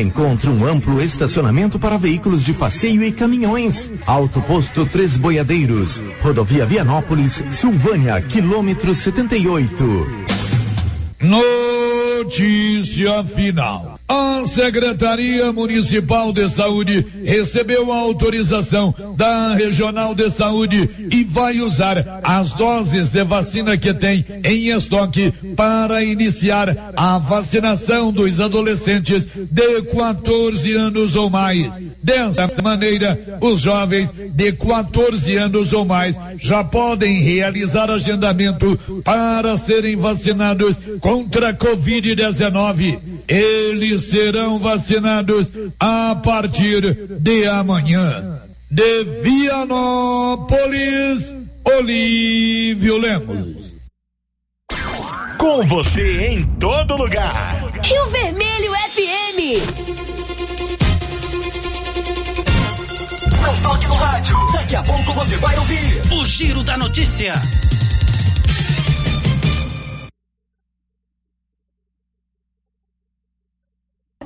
Encontre um amplo estacionamento para veículos de passeio e caminhões. Alto Posto Três Boiadeiros. Rodovia Vianópolis, Silvânia, quilômetro 78. Notícia final. A Secretaria Municipal de Saúde recebeu a autorização da Regional de Saúde e vai usar as doses de vacina que tem em estoque para iniciar a vacinação dos adolescentes de 14 anos ou mais. Dessa maneira, os jovens de 14 anos ou mais já podem realizar agendamento para serem vacinados contra a Covid-19. Eles serão vacinados a partir de amanhã. De Vianópolis, Olívio Lemos. Com você em todo lugar. Rio Vermelho FM. Não toque no rádio. Daqui a pouco você vai ouvir o Giro da Notícia.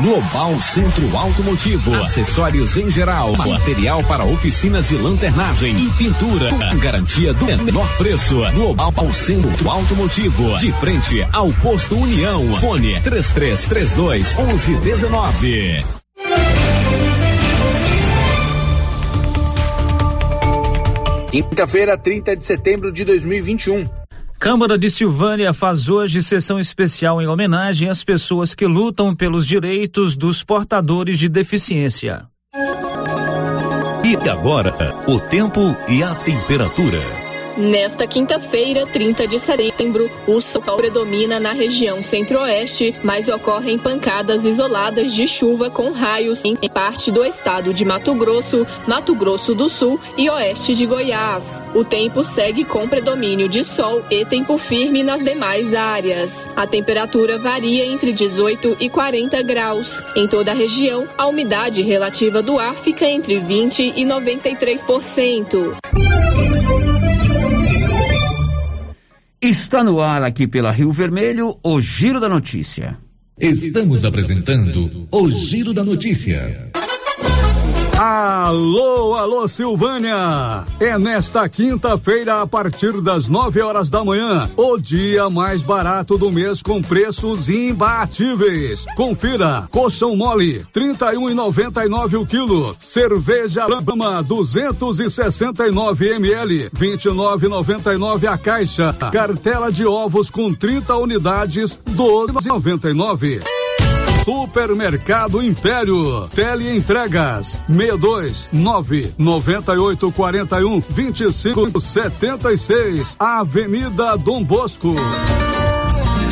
Global Centro Automotivo, acessórios em geral, material para oficinas de lanternagem e pintura, com garantia do menor preço. Global Centro Automotivo, de frente ao posto União. Fone 3332 1119. Quinta-feira, 30 de setembro de 2021. Câmara de Silvânia faz hoje sessão especial em homenagem às pessoas que lutam pelos direitos dos portadores de deficiência. E agora, o tempo e a temperatura. Nesta quinta-feira, 30 de setembro, o sol predomina na região centro-oeste, mas ocorrem pancadas isoladas de chuva com raios em parte do estado de Mato Grosso, Mato Grosso do Sul e oeste de Goiás. O tempo segue com predomínio de sol e tempo firme nas demais áreas. A temperatura varia entre 18 e 40 graus. Em toda a região, a umidade relativa do ar fica entre 20 e 93%. Está no ar aqui pela Rio Vermelho o Giro da Notícia. Estamos apresentando o Giro da Notícia. Alô, alô Silvânia! É nesta quinta-feira, a partir das 9 horas da manhã, o dia mais barato do mês com preços imbatíveis. Confira: colchão mole, trinta e um e noventa e nove o quilo. Cerveja Brahma, 269 ml, vinte e nove noventa e nove a caixa. Cartela de ovos com 30 unidades, doze noventa e nove. Supermercado Império. Tele entregas 62 9 98 41 25 76. Avenida Dom Bosco.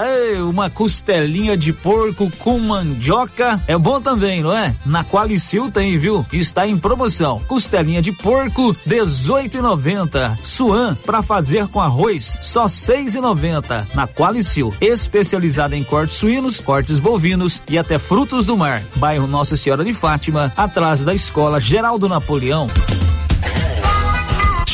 Ei, uma costelinha de porco com mandioca é bom também, não é? Na Qualicil tem, viu? Está em promoção. Costelinha de porco 18,90. Suan para fazer com arroz só 6,90. Na Qualicil, especializada em cortes suínos, cortes bovinos e até frutos do mar. Bairro Nossa Senhora de Fátima, atrás da Escola Geraldo Napoleão.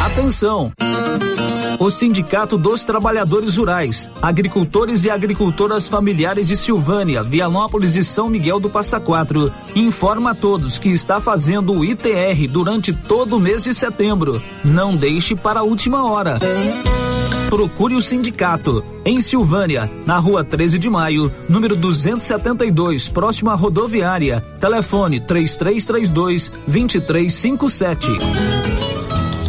Atenção! O Sindicato dos Trabalhadores Rurais, Agricultores e Agricultoras Familiares de Silvânia, Vianópolis e São Miguel do Passa Quatro informa a todos que está fazendo o ITR durante todo o mês de setembro. Não deixe para a última hora. Procure o sindicato em Silvânia, na rua 13 de maio, número 272, próximo à rodoviária. Telefone 3332 2357.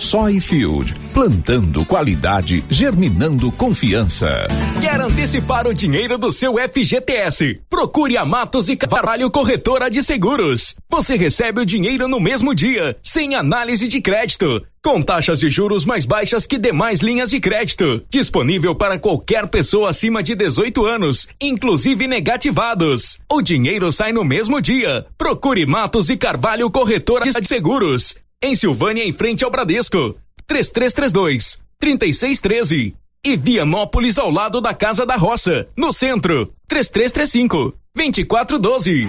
Soyfield, plantando qualidade, germinando confiança. Quer antecipar o dinheiro do seu FGTS? Procure a Matos e Carvalho Corretora de Seguros. Você recebe o dinheiro no mesmo dia, sem análise de crédito, com taxas de juros mais baixas que demais linhas de crédito. Disponível para qualquer pessoa acima de 18 anos, inclusive negativados. O dinheiro sai no mesmo dia. Procure Matos e Carvalho Corretora de Seguros. Em Silvânia, em frente ao Bradesco. 3332 3613. E Vianópolis ao lado da Casa da Roça, no centro. 3335 2412.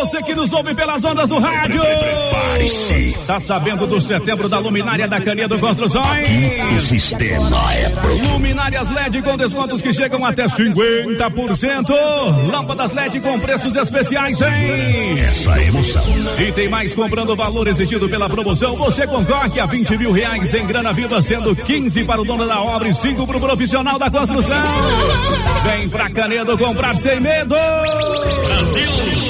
Você que nos ouve pelas ondas do rádio. Tá sabendo do setembro da luminária da Canedo Construções? O sistema é pronto. Luminárias LED com descontos que chegam até 50%. Lâmpadas LED com preços especiais, hein? Essa emoção. E tem mais comprando o valor exigido pela promoção. Você concorre a 20 mil reais em grana viva, sendo 15 para o dono da obra e 5 para o profissional da construção. Vem pra Canedo comprar sem medo. Brasil.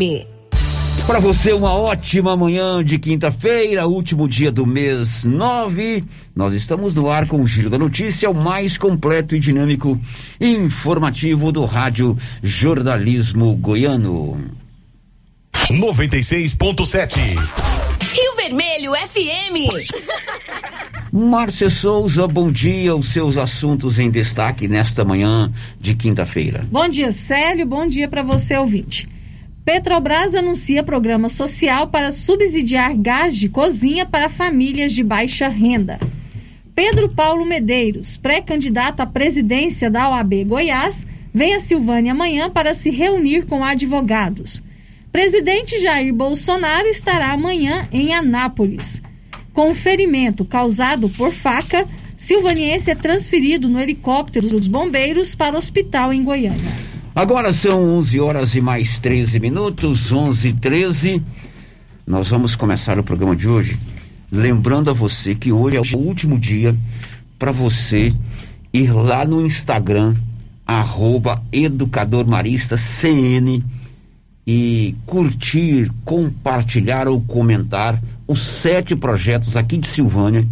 Para você, uma ótima manhã de quinta-feira, último dia do mês 9. Nós estamos no ar com o Giro da Notícia, o mais completo e dinâmico informativo do Rádio Jornalismo Goiano. 96.7. Rio Vermelho FM. Márcia Souza, bom dia. Os seus assuntos em destaque nesta manhã de quinta-feira. Bom dia, Célio. Bom dia para você, ouvinte. Petrobras anuncia programa social para subsidiar gás de cozinha para famílias de baixa renda. Pedro Paulo Medeiros, pré-candidato à presidência da OAB Goiás, vem a Silvânia amanhã para se reunir com advogados. Presidente Jair Bolsonaro estará amanhã em Anápolis. Com um ferimento causado por faca, silvaniense é transferido no helicóptero dos bombeiros para o hospital em Goiânia. Agora são 11 horas e mais 13 minutos, 11 e 13. Nós vamos começar o programa de hoje lembrando a você que hoje é o último dia para você ir lá no Instagram, arroba Educador Marista CN e curtir, compartilhar ou comentar os sete projetos aqui de Silvânia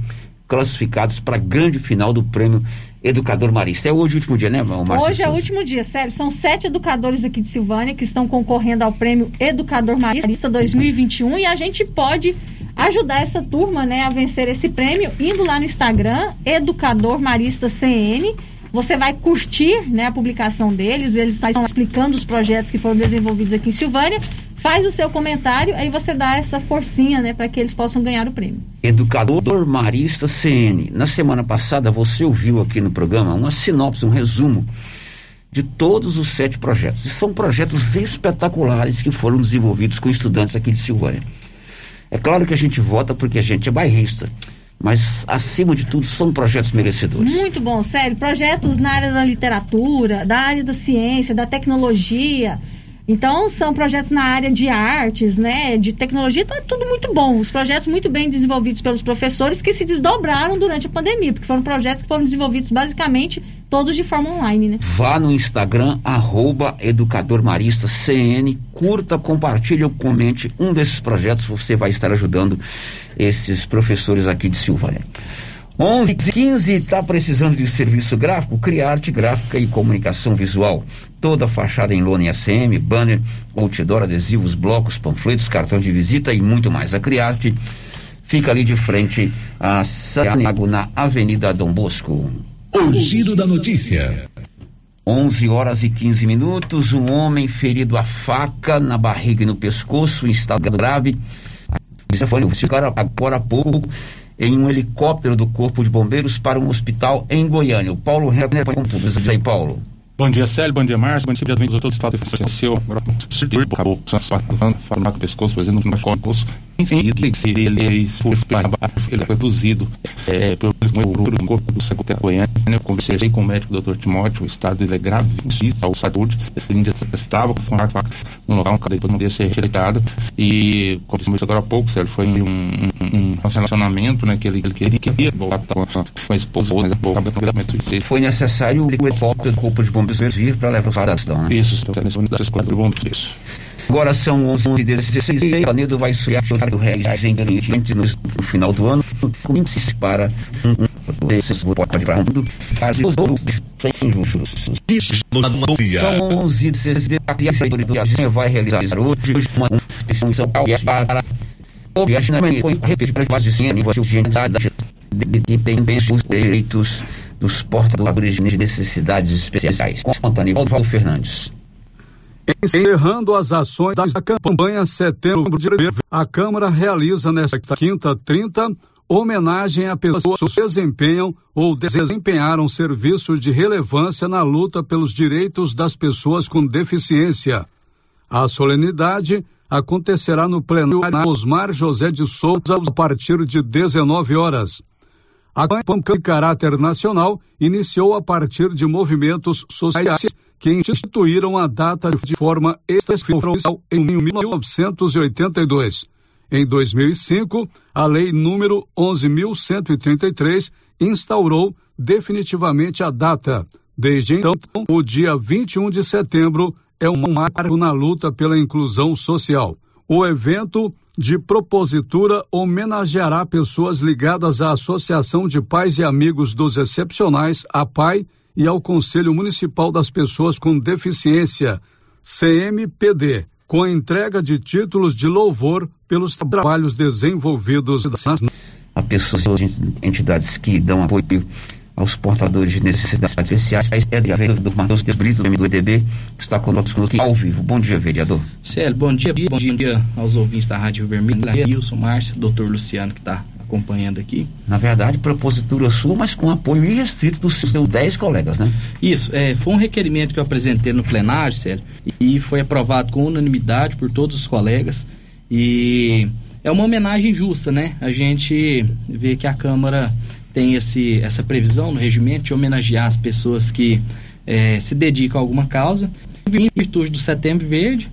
classificados para a grande final do prêmio Educador Marista. É hoje o último dia, né, Marcia Hoje é o último dia, sério. São sete educadores aqui de Silvânia que estão concorrendo ao prêmio Educador Marista 2021 e a gente pode ajudar essa turma, né, a vencer esse prêmio indo lá no Instagram, Educador Marista CN. Você vai curtir né, a publicação deles, eles estão explicando os projetos que foram desenvolvidos aqui em Silvânia. Faz o seu comentário, aí você dá essa forcinha né, para que eles possam ganhar o prêmio. Educador Marista CN. Na semana passada você ouviu aqui no programa uma sinopse, um resumo de todos os sete projetos. E são projetos espetaculares que foram desenvolvidos com estudantes aqui de Silvânia. É claro que a gente vota porque a gente é bairrista mas acima de tudo são projetos merecedores. Muito bom, sério. Projetos na área da literatura, da área da ciência, da tecnologia. Então, são projetos na área de artes, né, de tecnologia, então é tudo muito bom. Os projetos muito bem desenvolvidos pelos professores que se desdobraram durante a pandemia, porque foram projetos que foram desenvolvidos basicamente todos de forma online, né? Vá no Instagram, arroba curta, compartilhe ou comente um desses projetos, você vai estar ajudando esses professores aqui de Silvânia. 11 15 está precisando de serviço gráfico? Criarte Gráfica e Comunicação Visual. Toda fachada em lona e ACM, banner, outdoor, adesivos, blocos, panfletos, cartão de visita e muito mais. A Criarte fica ali de frente a Santiago, na Avenida Dom Bosco. O giro da notícia. 11 horas e 15 minutos. Um homem ferido a faca na barriga e no pescoço, em estado grave. Isso foi agora há pouco em um helicóptero do Corpo de Bombeiros para um hospital em Goiânia. O Paulo Renner com tudo. Aí, Paulo. Bom dia, Célio. Bom dia, Márcio. Bom dia, a todo o estado de seu. Agora, acabou falando com o pescoço, fazendo um. Ele, ele, foi, ele foi reduzido é, pelo corpo do secretário Goiânia. Eu conversei com o médico Dr. Timóteo. O estado dele é grave, a saúde. Ele ainda estava com a faca no local, depois não ia ser retirado. E, como disse agora há pouco, Célio, foi um, um, um relacionamento né, que ele, ele queria voltar com a esposa, mas Foi necessário o helicóptero do corpo de bombeiros vir para levar para a cidade, né? Isso, das escolas de bombeiros. Agora são 11 e 16 e o Canedo vai estrear o reais em gente no, final do ano, índices para um desses pode para mundo, caso os outros sem justos. São 11 e 16 e a saída vai realizar hoje uma São Paulo para o viagem foi repetir para de 100 anos que tem bem os direitos dos portadores de necessidades especiais. Conta, Nivaldo Fernandes. Encerrando as ações da campanha Setembro de Verde, a Câmara realiza nesta quinta 30 homenagem a pessoas que desempenham ou desempenharam serviços de relevância na luta pelos direitos das pessoas com deficiência. A solenidade acontecerá no plenário Osmar José de Souza a partir de 19 horas. A campanha de caráter nacional iniciou a partir de movimentos sociais que instituíram a data de forma extraoficial em 1982. Em 2005, a Lei número 11.133 instaurou definitivamente a data. Desde então, o dia 21 de setembro é um marco na luta pela inclusão social. O evento de propositura homenageará pessoas ligadas à Associação de Pais e Amigos dos Excepcionais, a PAI, e ao Conselho Municipal das Pessoas com Deficiência, CMPD, com entrega de títulos de louvor pelos trabalhos desenvolvidos a pessoas entidades que dão apoio aos portadores de necessidades especiais. É de vereador do Matheus Brito, do MDB, que está conosco aqui ao vivo. Bom dia, vereador. Célio, bom dia, bom dia, bom dia aos ouvintes da Rádio Vermelho, Nilson, Márcio, doutor Luciano, que está acompanhando aqui. Na verdade, propositura sua, mas com apoio irrestrito dos seus 10 colegas, né? Isso, é, foi um requerimento que eu apresentei no plenário, Célio, e foi aprovado com unanimidade por todos os colegas. E é uma homenagem justa, né? A gente vê que a Câmara tem esse, essa previsão no regimento de homenagear as pessoas que é, se dedicam a alguma causa. Em virtude do Setembro Verde,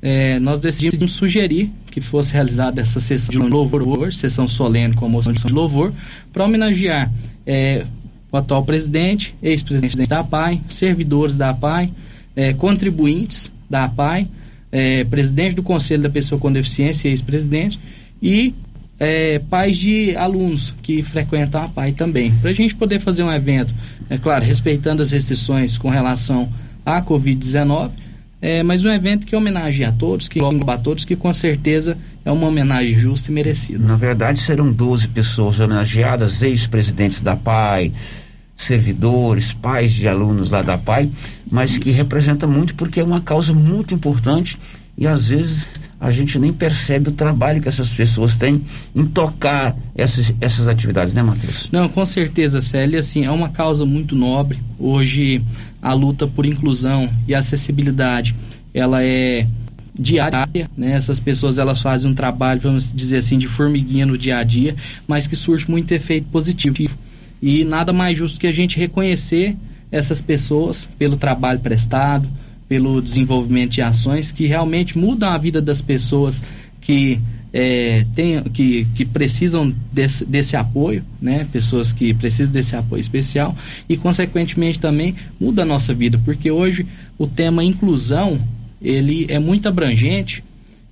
é, nós decidimos sugerir que fosse realizada essa sessão de louvor, sessão solene com a moção de louvor, para homenagear é, o atual presidente, ex-presidente da APAI, servidores da APAI, é, contribuintes da APAI, é, presidente do Conselho da Pessoa com Deficiência, ex-presidente, e é, pais de alunos que frequentam a PAI também. Para a gente poder fazer um evento, é claro, respeitando as restrições com relação à Covid-19, é, mas um evento que homenageia a todos, que engloba a todos, que com certeza é uma homenagem justa e merecida. Na verdade, serão 12 pessoas homenageadas, ex-presidentes da PAI, servidores, pais de alunos lá da PAI, mas que representa muito porque é uma causa muito importante e às vezes a gente nem percebe o trabalho que essas pessoas têm em tocar essas, essas atividades, né, Matheus? Não, com certeza, Célia, assim, é uma causa muito nobre. Hoje, a luta por inclusão e acessibilidade, ela é diária, né? Essas pessoas, elas fazem um trabalho, vamos dizer assim, de formiguinha no dia a dia, mas que surge muito efeito positivo. E nada mais justo que a gente reconhecer essas pessoas pelo trabalho prestado, pelo desenvolvimento de ações que realmente mudam a vida das pessoas que é, tem, que, que precisam desse, desse apoio, né? Pessoas que precisam desse apoio especial e, consequentemente, também muda a nossa vida, porque hoje o tema inclusão ele é muito abrangente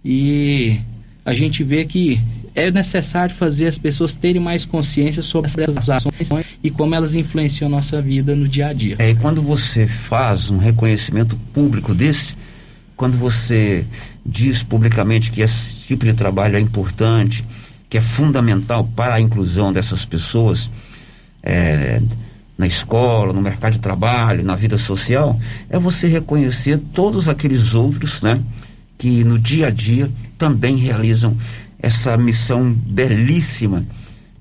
e a gente vê que é necessário fazer as pessoas terem mais consciência sobre essas ações e como elas influenciam nossa vida no dia a dia. É, e quando você faz um reconhecimento público desse, quando você diz publicamente que esse tipo de trabalho é importante, que é fundamental para a inclusão dessas pessoas é, na escola, no mercado de trabalho, na vida social, é você reconhecer todos aqueles outros, né, que no dia a dia também realizam essa missão belíssima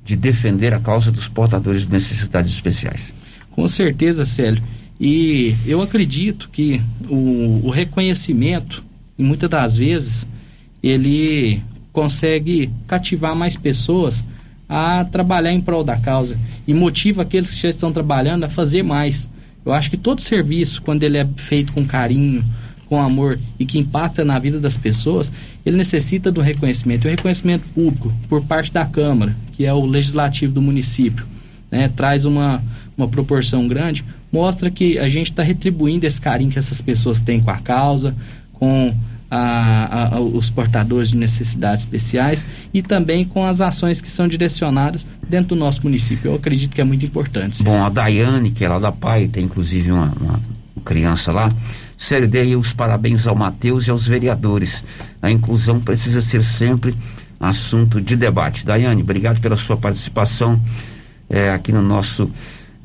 de defender a causa dos portadores de necessidades especiais. Com certeza, Célio. E eu acredito que o, o reconhecimento, muitas das vezes, ele consegue cativar mais pessoas a trabalhar em prol da causa e motiva aqueles que já estão trabalhando a fazer mais. Eu acho que todo serviço, quando ele é feito com carinho, com amor e que impacta na vida das pessoas, ele necessita do reconhecimento. E o reconhecimento público por parte da Câmara, que é o legislativo do município, né, traz uma, uma proporção grande, mostra que a gente está retribuindo esse carinho que essas pessoas têm com a causa, com a, a, os portadores de necessidades especiais e também com as ações que são direcionadas dentro do nosso município. Eu acredito que é muito importante. Bom, a Daiane, que é lá da PAI, tem inclusive uma, uma criança lá. Sério, dei os parabéns ao Matheus e aos vereadores. A inclusão precisa ser sempre assunto de debate. Daiane, obrigado pela sua participação é, aqui no nosso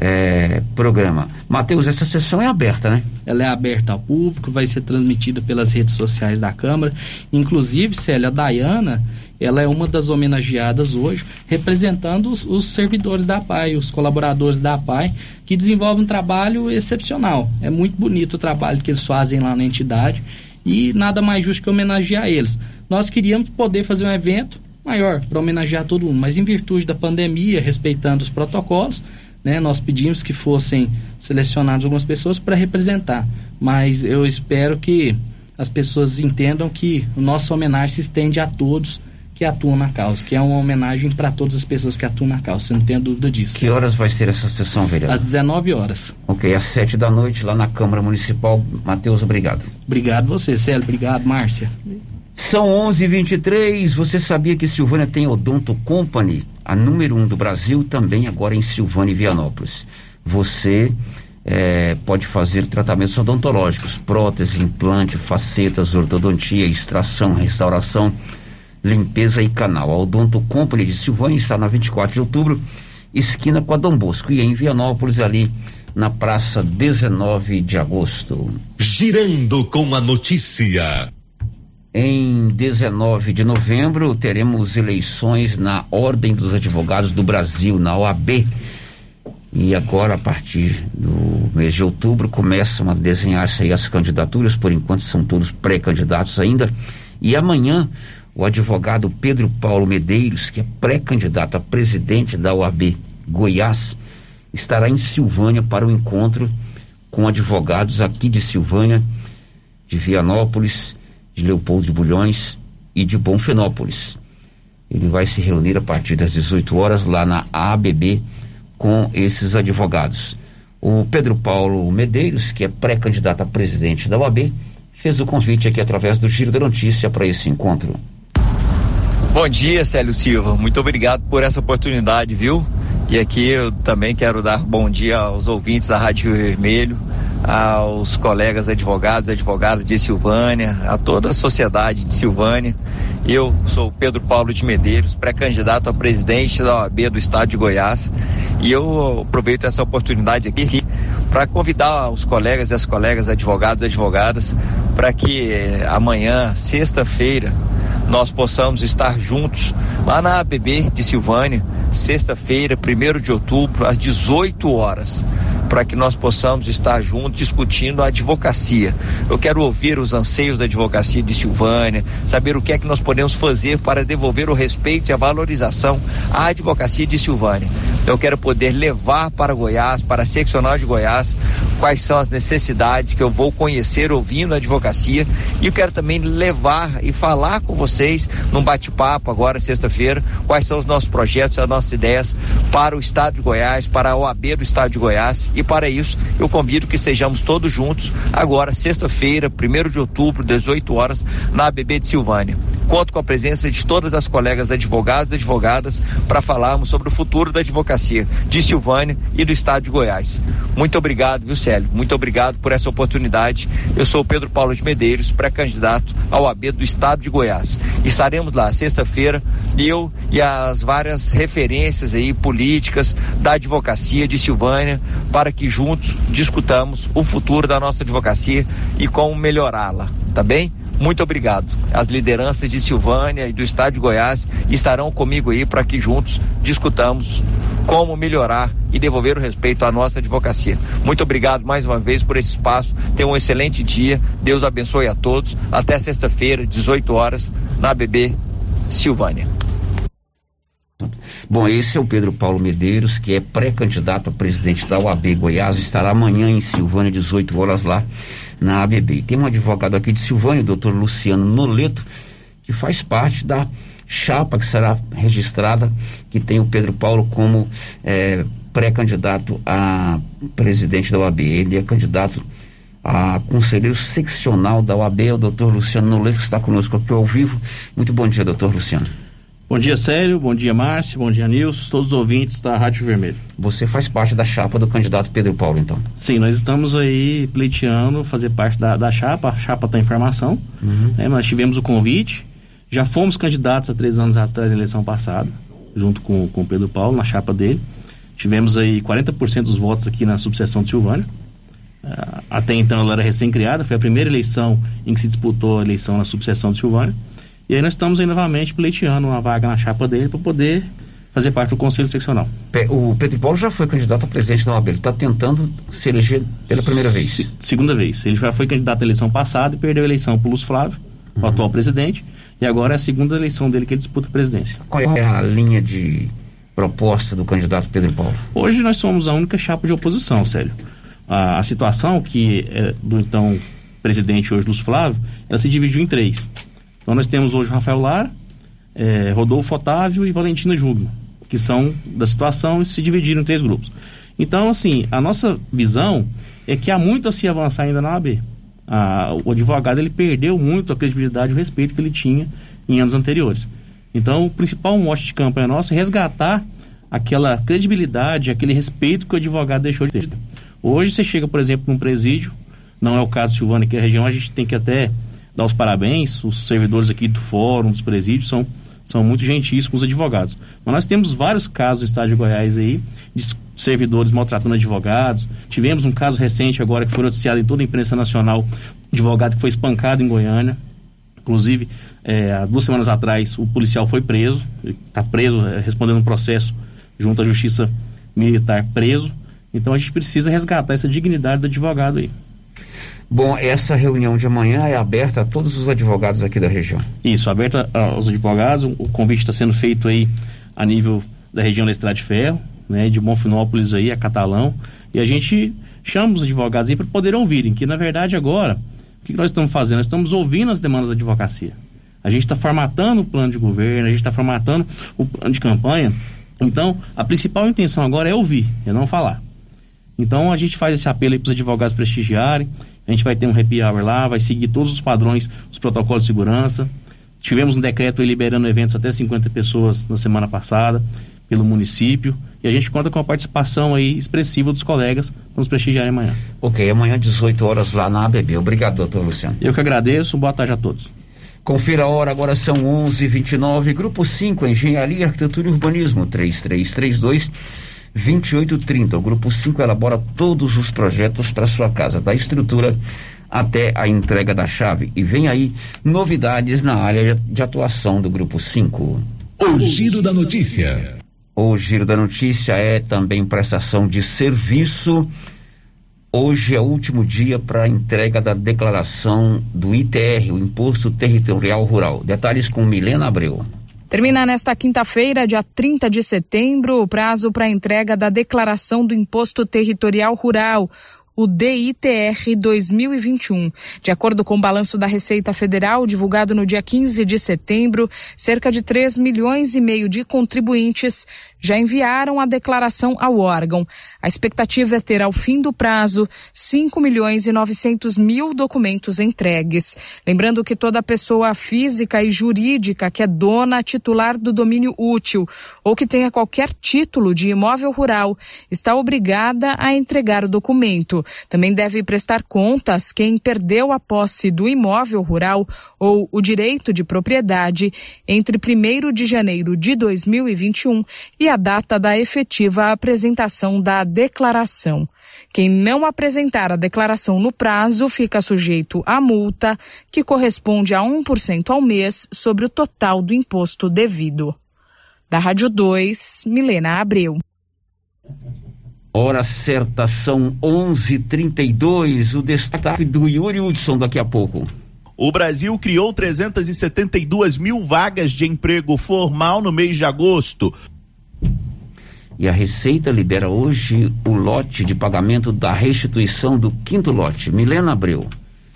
é, programa. Matheus, essa sessão é aberta, né? Ela é aberta ao público, vai ser transmitida pelas redes sociais da Câmara. Inclusive, Célia, a Dayana, ela é uma das homenageadas hoje, representando os, os, servidores da PAI, os colaboradores da PAI, que desenvolvem um trabalho excepcional. É muito bonito o trabalho que eles fazem lá na entidade e nada mais justo que homenagear eles. Nós queríamos poder fazer um evento maior para homenagear todo mundo, mas em virtude da pandemia, respeitando os protocolos, né, nós pedimos que fossem selecionadas algumas pessoas para representar, mas eu espero que as pessoas entendam que o nosso homenagem se estende a todos que atuam na causa, que é uma homenagem para todas as pessoas que atuam na causa, você não tem dúvida disso. Que horas vai ser essa sessão, vereador? Às 19 horas. Ok, às 7 da noite, lá na Câmara Municipal. Matheus, obrigado. Obrigado você, Célio. Obrigado, Márcia. São 11:23. Você sabia que Silvânia tem Odonto Company, a número um do Brasil, também agora em Silvânia e Vianópolis. Você é, pode fazer tratamentos odontológicos, prótese, implante, facetas, ortodontia, extração, restauração, limpeza e canal. A Odonto Company de Silvânia está na 24 de outubro, esquina com a Dom Bosco, e em Vianópolis ali na praça 19 de agosto. Girando com a notícia. Em 19 de novembro, teremos eleições na Ordem dos Advogados do Brasil, na OAB. E agora, a partir do mês de outubro, começam a desenhar-se aí as candidaturas, por enquanto são todos pré-candidatos ainda. E amanhã, o advogado Pedro Paulo Medeiros, que é pré-candidato a presidente da OAB Goiás, estará em Silvânia para o encontro com advogados aqui de Silvânia, de Vianópolis de Leopoldo de Bulhões e de Bonfenópolis. Ele vai se reunir a partir das 18 horas lá na ABB com esses advogados. O Pedro Paulo Medeiros, que é pré-candidato a presidente da UAB, fez o convite aqui através do Giro da Notícia para esse encontro. Bom dia, Célio Silva. Muito obrigado por essa oportunidade, viu? E aqui eu também quero dar bom dia aos ouvintes da Rádio Vermelho, aos colegas advogados advogadas de Silvânia, a toda a sociedade de Silvânia. Eu sou Pedro Paulo de Medeiros, pré-candidato a presidente da OAB do Estado de Goiás, e eu aproveito essa oportunidade aqui para convidar os colegas e as colegas advogados e advogadas para que eh, amanhã, sexta-feira, nós possamos estar juntos lá na ABB de Silvânia, sexta-feira, 1 de outubro, às 18 horas para que nós possamos estar juntos discutindo a advocacia. Eu quero ouvir os anseios da advocacia de Silvânia, saber o que é que nós podemos fazer para devolver o respeito e a valorização à advocacia de Silvânia. Eu quero poder levar para Goiás, para a seccional de Goiás, quais são as necessidades que eu vou conhecer ouvindo a advocacia e eu quero também levar e falar com vocês num bate-papo agora, sexta-feira, quais são os nossos projetos, as nossas ideias para o Estado de Goiás, para a OAB do Estado de Goiás E para isso, eu convido que estejamos todos juntos agora, sexta-feira, 1 de outubro, 18 horas, na ABB de Silvânia. Conto com a presença de todas as colegas advogados e advogadas para falarmos sobre o futuro da advocacia de Silvânia e do estado de Goiás. Muito obrigado, viu, Célio? Muito obrigado por essa oportunidade. Eu sou Pedro Paulo de Medeiros, pré-candidato ao AB do estado de Goiás. Estaremos lá sexta-feira, eu e as várias referências aí políticas da advocacia de Silvânia para que juntos discutamos o futuro da nossa advocacia e como melhorá-la, tá bem? Muito obrigado. As lideranças de Silvânia e do estado de Goiás estarão comigo aí para que juntos discutamos como melhorar e devolver o respeito à nossa advocacia. Muito obrigado mais uma vez por esse espaço. Tenha um excelente dia. Deus abençoe a todos. Até sexta-feira, 18 horas, na BB Silvânia. Bom, esse é o Pedro Paulo Medeiros, que é pré-candidato a presidente da UAB Goiás, estará amanhã em Silvânia, 18 horas lá na ABB. E tem um advogado aqui de Silvânia, o doutor Luciano Noleto, que faz parte da chapa que será registrada, que tem o Pedro Paulo como é, pré-candidato a presidente da UAB. Ele é candidato a conselheiro seccional da UAB, o doutor Luciano Noleto, que está conosco aqui ao vivo. Muito bom dia, doutor Luciano. Bom dia, Célio. Bom dia, Márcio. Bom dia, Nilson. Todos os ouvintes da Rádio Vermelho. Você faz parte da chapa do candidato Pedro Paulo, então? Sim, nós estamos aí pleiteando fazer parte da, da chapa. A chapa está em formação. Uhum. Né? Nós tivemos o convite. Já fomos candidatos há três anos atrás, na eleição passada, junto com o Pedro Paulo, na chapa dele. Tivemos aí 40% dos votos aqui na subseção de Silvânia. Uh, até então ela era recém-criada, foi a primeira eleição em que se disputou a eleição na subseção de Silvânia. E aí nós estamos aí novamente pleiteando uma vaga na chapa dele para poder fazer parte do Conselho Seccional. O Pedro Paulo já foi candidato a presidente da OAB, ele está tentando se eleger pela primeira vez. Se, segunda vez. Ele já foi candidato à eleição passada e perdeu a eleição para o Lúcio Flávio, uhum. o atual presidente, e agora é a segunda eleição dele que ele disputa a presidência. Qual é a linha de proposta do candidato Pedro Paulo? Hoje nós somos a única chapa de oposição, sério. A, a situação que é do então presidente hoje, Lúcio Flávio, ela se dividiu em três. Então nós temos hoje Rafael Lar, é, Rodolfo Otávio e Valentina Júlio, que são da situação e se dividiram em três grupos. Então, assim, a nossa visão é que há muito a se avançar ainda na AB. O advogado ele perdeu muito a credibilidade e o respeito que ele tinha em anos anteriores. Então, o principal mote de campanha nosso é resgatar aquela credibilidade, aquele respeito que o advogado deixou de ter. Hoje você chega, por exemplo, num presídio, não é o caso de Silvana, que é a região, a gente tem que até dar os parabéns. Os servidores aqui do fórum, dos presídios, são, são muito gentis com os advogados. Mas nós temos vários casos no estado de Goiás aí, de servidores maltratando advogados. Tivemos um caso recente agora que foi noticiado em toda a imprensa nacional, advogado que foi espancado em Goiânia. Inclusive, é, há duas semanas atrás, o policial foi preso, está preso, é, respondendo um processo junto à Justiça Militar preso. Então a gente precisa resgatar essa dignidade do advogado aí. Bom, essa reunião de amanhã é aberta a todos os advogados aqui da região. Isso, aberta aos advogados. O convite está sendo feito aí a nível da região da Estrada de Ferro, né, de Bonfinópolis aí a Catalão. E a gente chama os advogados aí para poderem ouvirem, que na verdade agora, o que nós estamos fazendo? Nós estamos ouvindo as demandas da advocacia. A gente está formatando o plano de governo, a gente está formatando o plano de campanha. Então, a principal intenção agora é ouvir, é não falar. Então, a gente faz esse apelo aí para os advogados prestigiarem. A gente vai ter um happy hour lá, vai seguir todos os padrões, os protocolos de segurança. Tivemos um decreto liberando eventos até 50 pessoas na semana passada pelo município e a gente conta com a participação aí expressiva dos colegas para nos prestigiarem amanhã. Ok, amanhã 18 horas lá na ABB. Obrigado, doutor Luciano. Eu que agradeço, boa tarde a todos. Confira a hora, agora são 11:29. h 29 Grupo 5, Engenharia, Arquitetura e Urbanismo, 3332 2830. O Grupo 5 elabora todos os projetos para sua casa, da estrutura até a entrega da chave. E vem aí novidades na área de atuação do Grupo 5. O Giro da Notícia. O Giro da Notícia é também prestação de serviço. Hoje é o último dia para a entrega da declaração do ITR, o Imposto Territorial Rural. Detalhes com Milena Abreu. Termina nesta quinta-feira, dia 30 de setembro, o prazo para entrega da declaração do Imposto Territorial Rural. O DITR 2021. De acordo com o balanço da Receita Federal, divulgado no dia 15 de setembro, cerca de 3 milhões e meio de contribuintes já enviaram a declaração ao órgão. A expectativa é ter, ao fim do prazo, 5 milhões e 900 mil documentos entregues. Lembrando que toda pessoa física e jurídica que é dona titular do domínio útil ou que tenha qualquer título de imóvel rural está obrigada a entregar o documento. Também deve prestar contas quem perdeu a posse do imóvel rural ou o direito de propriedade entre 1 de janeiro de 2021 e a data da efetiva apresentação da declaração. Quem não apresentar a declaração no prazo fica sujeito à multa, que corresponde a 1% ao mês sobre o total do imposto devido. Da Rádio 2, Milena Abreu. Hora certa são 11:32. O destaque do Yuri Hudson daqui a pouco. O Brasil criou 372 mil vagas de emprego formal no mês de agosto. E a Receita libera hoje o lote de pagamento da restituição do quinto lote. Milena Abreu.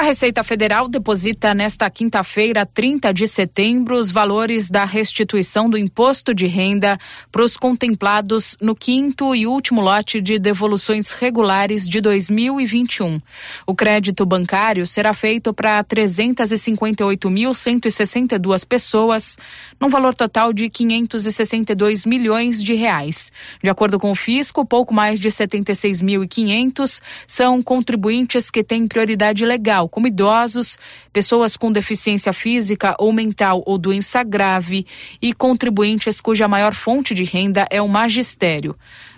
A Receita Federal deposita nesta quinta-feira, 30 de setembro, os valores da restituição do imposto de renda para os contemplados no quinto e último lote de devoluções regulares de 2021. O crédito bancário será feito para 358.162 pessoas, num valor total de 562 milhões de reais. De acordo com o fisco, pouco mais de 76.500 são contribuintes que têm prioridade legal como idosos, pessoas com deficiência física ou mental ou doença grave e contribuintes cuja maior fonte de renda é o magistério.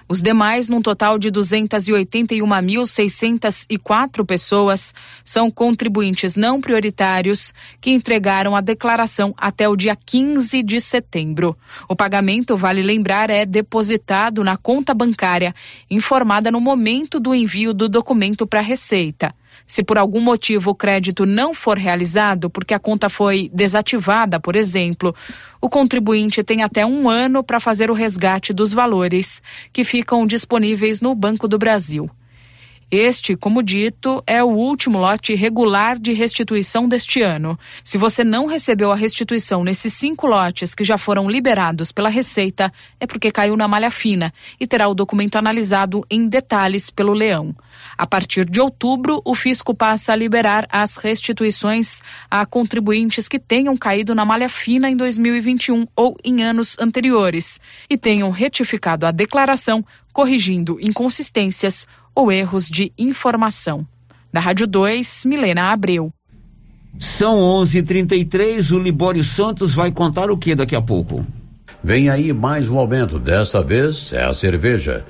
Os demais, num total de 281.604 pessoas, são contribuintes não prioritários que entregaram a declaração até o dia 15 de setembro. O pagamento, vale lembrar, é depositado na conta bancária informada no momento do envio do documento para a Receita. Se por algum motivo o crédito não for realizado, porque a conta foi desativada, por exemplo, o contribuinte tem até um ano para fazer o resgate dos valores que ficam disponíveis no Banco do Brasil. Este, como dito, é o último lote regular de restituição deste ano. Se você não recebeu a restituição nesses cinco lotes que já foram liberados pela Receita, é porque caiu na malha fina e terá o documento analisado em detalhes pelo Leão. A partir de outubro, o fisco passa a liberar as restituições a contribuintes que tenham caído na malha fina em 2021 ou em anos anteriores e tenham retificado a declaração, corrigindo inconsistências ou erros de informação. Da Rádio 2, Milena Abreu. São 11:33. O Libório Santos vai contar o que daqui a pouco? Vem aí mais um aumento. Dessa vez é a cerveja.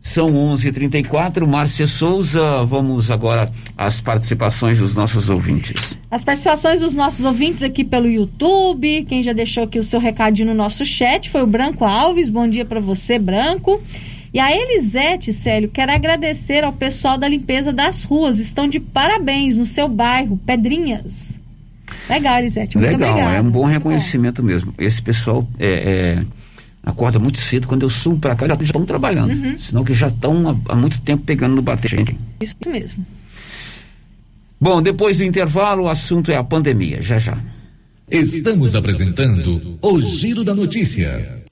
São 11:34. Márcia Souza, vamos agora às participações dos nossos ouvintes. As participações dos nossos ouvintes aqui pelo YouTube. Quem já deixou aqui o seu recadinho no nosso chat foi o Branco Alves. Bom dia para você, Branco. E a Elisete, Célio, quer agradecer ao pessoal da limpeza das ruas. Estão de parabéns no seu bairro, Pedrinhas. Legal, Elisete. Muito Legal, obrigada. é um bom reconhecimento mesmo. Esse pessoal é, é, acorda muito cedo. Quando eu subo para cá, já estão trabalhando. Uhum. Senão que já estão há, há muito tempo pegando no bater gente. Isso mesmo. Bom, depois do intervalo, o assunto é a pandemia. Já já. Estamos apresentando o Giro da Notícia.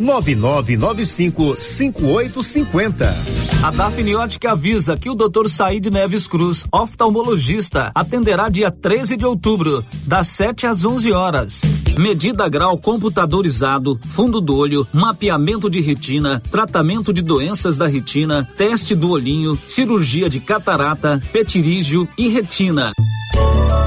999955850. A Dafniótica avisa que o Dr. Saíde Neves Cruz, oftalmologista, atenderá dia 13 de outubro, das 7 às 11 horas. Medida grau computadorizado, fundo do olho, mapeamento de retina, tratamento de doenças da retina, teste do olhinho, cirurgia de catarata, petirígio e retina.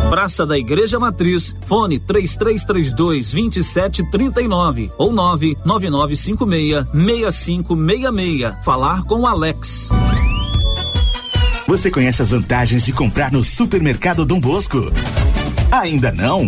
Praça da Igreja Matriz, fone 3332 2739 ou 99956 6566. Falar com Alex. Você conhece as vantagens de comprar no supermercado Dom Bosco? Ainda não?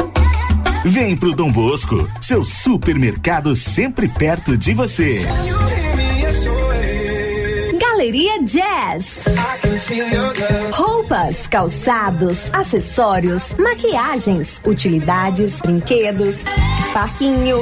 Vem pro Dom Bosco, seu supermercado sempre perto de você. Galeria Jazz. Roupas, calçados, acessórios, maquiagens, utilidades, brinquedos, parquinho.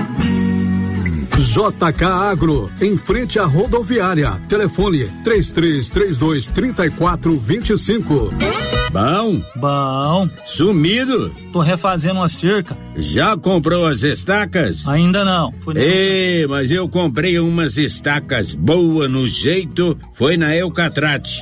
JK Agro, em frente à rodoviária. Telefone 3332 3425. Bom? Bom. Sumido? Tô refazendo uma cerca. Já comprou as estacas? Ainda não. Ei, mas eu comprei umas estacas boas no jeito, foi na Eucatrate.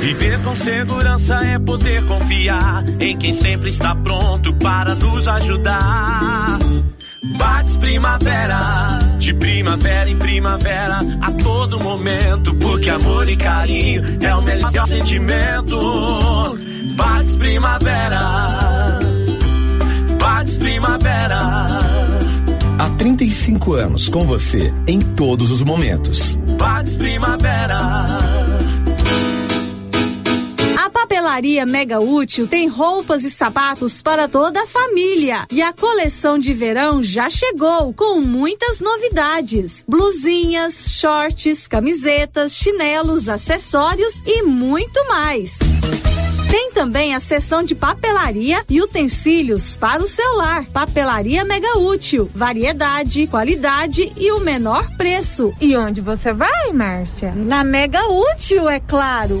Viver com segurança é poder confiar em quem sempre está pronto para nos ajudar. Bates Primavera, de primavera em primavera, a todo momento, porque amor e carinho é o melhor sentimento. Bates Primavera, Bates Primavera. Há 35 anos com você em todos os momentos. Bates Primavera. Papelaria Mega Útil tem roupas e sapatos para toda a família. E a coleção de verão já chegou com muitas novidades: blusinhas, shorts, camisetas, chinelos, acessórios e muito mais. Tem também a seção de papelaria e utensílios para o celular. Papelaria mega útil, variedade, qualidade e o menor preço. E onde você vai, Márcia? Na mega útil, é claro.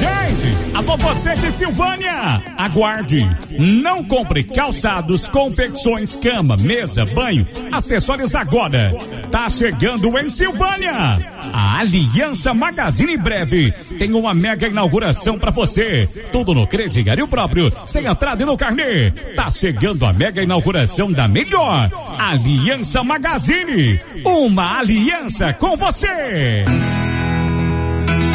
Gente, alô você de Silvânia, aguarde. Não compre calçados, confecções, cama, mesa, banho, acessórios agora. Tá chegando em Silvânia. A Aliança Magazine breve tem uma mega inauguração para você. Tudo no crediário próprio, sem entrada e no carnê. Tá chegando a mega inauguração da melhor Aliança Magazine. Uma aliança com você.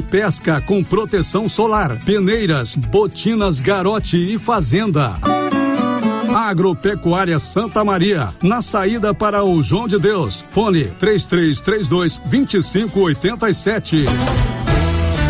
pesca com proteção solar, peneiras, botinas Garote e Fazenda. Agropecuária Santa Maria, na saída para o João de Deus. Fone 3332 2587.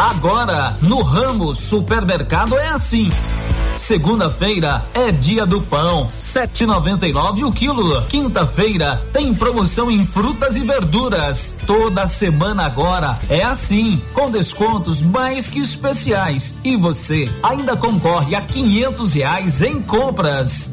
Agora, no Ramos Supermercado é assim. Segunda-feira é dia do pão, 7,99 o quilo. Quinta-feira tem promoção em frutas e verduras. Toda semana agora é assim, com descontos mais que especiais. E você ainda concorre a 500 reais em compras.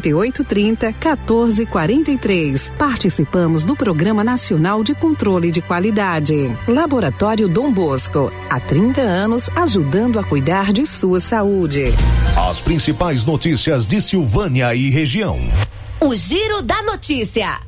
9830 1443. Participamos do Programa Nacional de Controle de Qualidade. Laboratório Dom Bosco. Há 30 anos ajudando a cuidar de sua saúde. As principais notícias de Silvânia e região. O Giro da Notícia.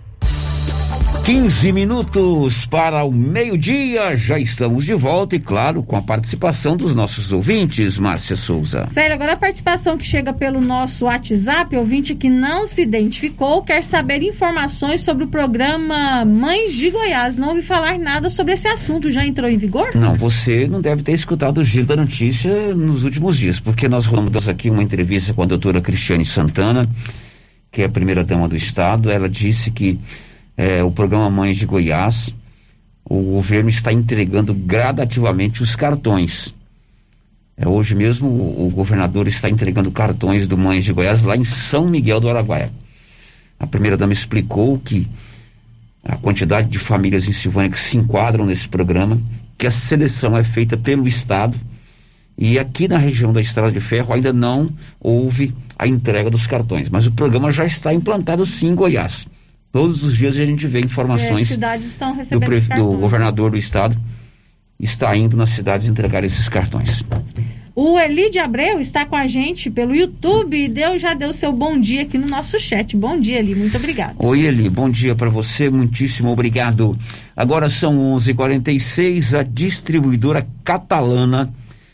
15 minutos para o meio-dia, já estamos de volta e, claro, com a participação dos nossos ouvintes, Márcia Souza. Sério, agora a participação que chega pelo nosso WhatsApp, ouvinte que não se identificou, quer saber informações sobre o programa Mães de Goiás. Não ouvi falar nada sobre esse assunto, já entrou em vigor? Não, você não deve ter escutado o giro da notícia nos últimos dias, porque nós rolamos aqui uma entrevista com a doutora Cristiane Santana, que é a primeira-dama do Estado. Ela disse que é, o programa Mães de Goiás, o governo está entregando gradativamente os cartões. É, hoje mesmo o, o, governador está entregando cartões do Mães de Goiás lá em São Miguel do Araguaia. A primeira dama explicou que a quantidade de famílias em Silvânia que se enquadram nesse programa, que a seleção é feita pelo Estado E aqui na região da Estrada de Ferro ainda não houve a entrega dos cartões, mas o programa já está implantado sim em Goiás. Todos os dias a gente vê informações É, cidades estão do, pre- do governador do estado está indo nas cidades entregar esses cartões. O Eli de Abreu está com a gente pelo YouTube e deu, já deu seu bom dia aqui no nosso chat. Bom dia, Eli. Muito obrigada. Oi, Eli, bom dia para você, muitíssimo obrigado. Agora são 11:46. A distribuidora catalana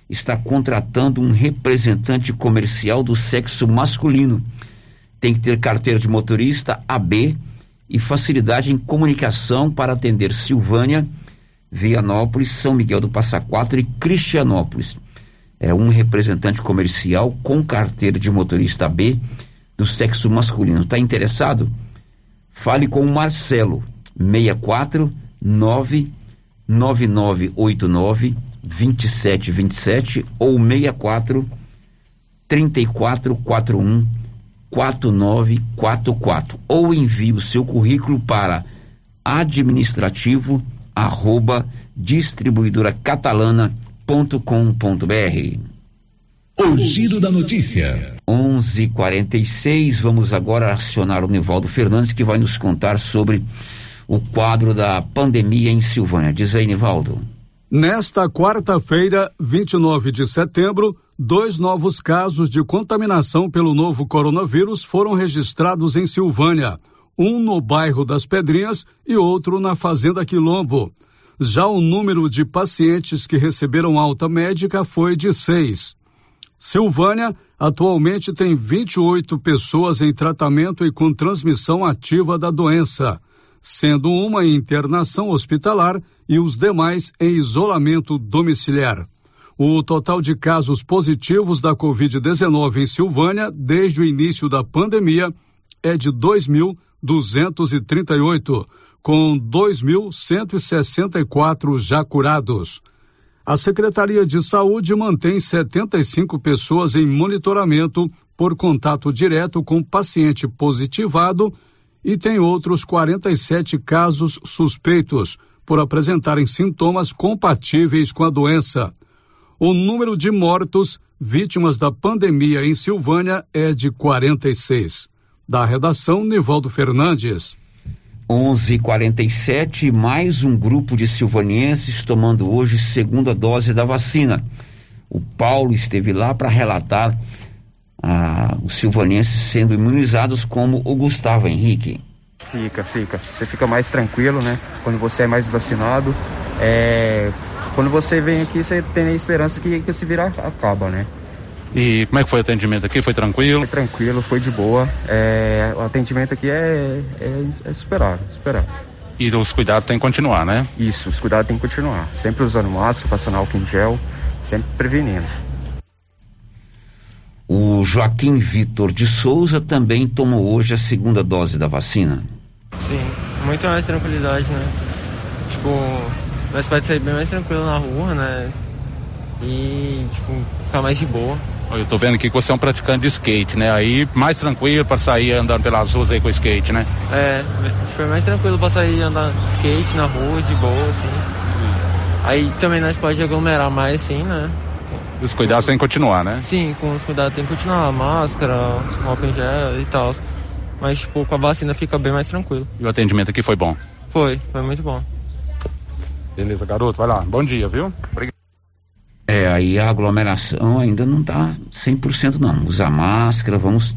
está contratando um representante comercial do sexo masculino. Tem que ter carteira de motorista AB e facilidade em comunicação para atender Silvânia, Vianópolis, São Miguel do Passa Quatro e Cristianópolis. É um representante comercial com carteira de motorista B do sexo masculino. Está interessado? Fale com o Marcelo, 64 99989 2727 ou 64 3441 4944 ou envie o seu currículo para administrativo arroba distribuidoracatalana.com.br O giro da notícia. 11:46 vamos agora acionar o Nivaldo Fernandes que vai nos contar sobre o quadro da pandemia em Silvânia. Diz aí, Nivaldo. Nesta quarta-feira, 29 de setembro, dois novos casos de contaminação pelo novo coronavírus foram registrados em Silvânia. Um no bairro das Pedrinhas e outro na Fazenda Quilombo. Já o número de pacientes que receberam alta médica foi de seis. Silvânia atualmente tem 28 pessoas em tratamento e com transmissão ativa da doença, sendo uma em internação hospitalar e os demais em isolamento domiciliar. O total de casos positivos da Covid-19 em Silvânia desde o início da pandemia é de 2.238, com 2.164 já curados. A Secretaria de Saúde mantém 75 pessoas em monitoramento por contato direto com paciente positivado e tem outros 47 casos suspeitos por apresentarem sintomas compatíveis com a doença. O número de mortos vítimas da pandemia em Silvânia é de 46. Da redação, Nivaldo Fernandes. 11:47 mais um grupo de silvanienses tomando hoje segunda dose da vacina. O Paulo esteve lá para relatar ah, os silvanenses sendo imunizados como o Gustavo Henrique. Fica, fica. Você fica mais tranquilo, né? Quando você é mais vacinado. É... Quando você vem aqui, você tem a esperança que, que esse virar acaba, né? E como é que foi o atendimento aqui? Foi tranquilo? Foi tranquilo, foi de boa. É... O atendimento aqui é, é, é esperar, esperar. E os cuidados têm que continuar, né? Isso, os cuidados têm que continuar. Sempre usando máscara, passando álcool em gel, sempre prevenindo. O Joaquim Vitor de Souza também tomou hoje a segunda dose da vacina. Sim, muito mais tranquilidade, né? Tipo, nós pode sair bem mais tranquilo na rua, né? E, tipo, ficar mais de boa. Eu tô vendo aqui que você é um praticante de skate, né? Aí mais tranquilo para sair andando pelas ruas aí com skate, né? É, tipo, é mais tranquilo pra sair andar de skate na rua, de boa, assim. Aí também nós pode aglomerar mais, assim, né? Os cuidados têm que continuar, né? Sim, com os cuidados tem que continuar, máscara, álcool em gel e tal. Mas, tipo, com a vacina fica bem mais tranquilo. E o atendimento aqui foi bom? Foi, foi muito bom. Beleza, garoto, vai lá. Bom dia, viu? Obrigado. É, aí a aglomeração ainda não está 100% não. Usar máscara, vamos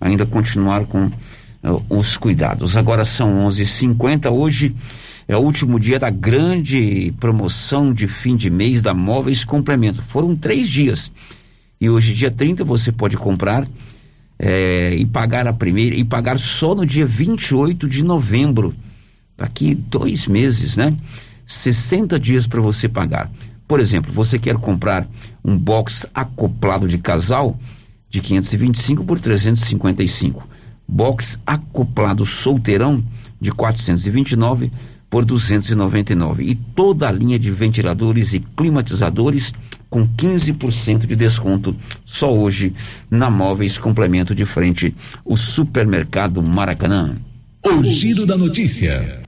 ainda continuar com uh, os cuidados. Agora são 11h50, hoje é o último dia da grande promoção de fim de mês da Móveis Complemento. Foram três dias. E hoje, dia 30, você pode comprar é, e pagar a primeira, e pagar só no dia 28 de novembro. Daqui dois meses, né? 60 dias para você pagar. Por exemplo, você quer comprar um box acoplado de casal de 525 por 355. Box acoplado solteirão de 429 por 299 e toda a linha de ventiladores e climatizadores com 15% de desconto só hoje na Móveis Complemento de frente o Supermercado Maracanã. O giro da notícia.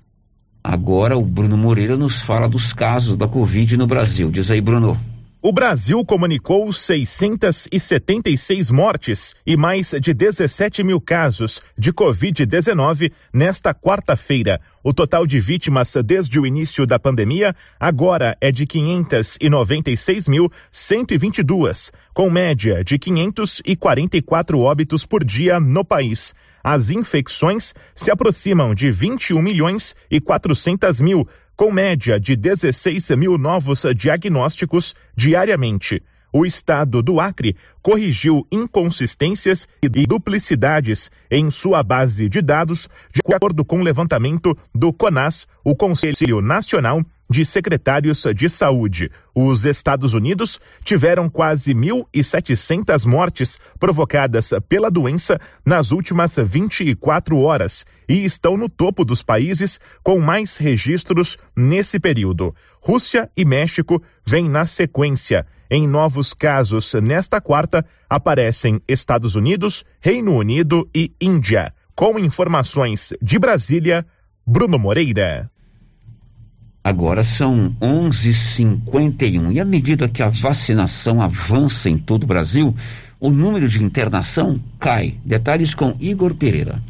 Agora o Bruno Moreira nos fala dos casos da Covid no Brasil. Diz aí, Bruno. O Brasil comunicou 676 mortes e mais de 17 mil casos de Covid-19 nesta quarta-feira. O total de vítimas desde o início da pandemia agora é de 596.122, com média de 544 óbitos por dia no país. As infecções se aproximam de 21 milhões e 400 mil, com média de 16 mil novos diagnósticos diariamente. O estado do Acre corrigiu inconsistências e duplicidades em sua base de dados, de acordo com o levantamento do CONAS, o Conselho Nacional de Secretários de Saúde. Os Estados Unidos tiveram quase 1.700 mortes provocadas pela doença nas últimas 24 horas e estão no topo dos países com mais registros nesse período. Rússia e México vêm na sequência. Em novos casos, nesta quarta, aparecem Estados Unidos, Reino Unido e Índia. Com informações de Brasília, Bruno Moreira. Agora são 11:51 e à medida que a vacinação avança em todo o Brasil, o número de internação cai. Detalhes com Igor Pereira.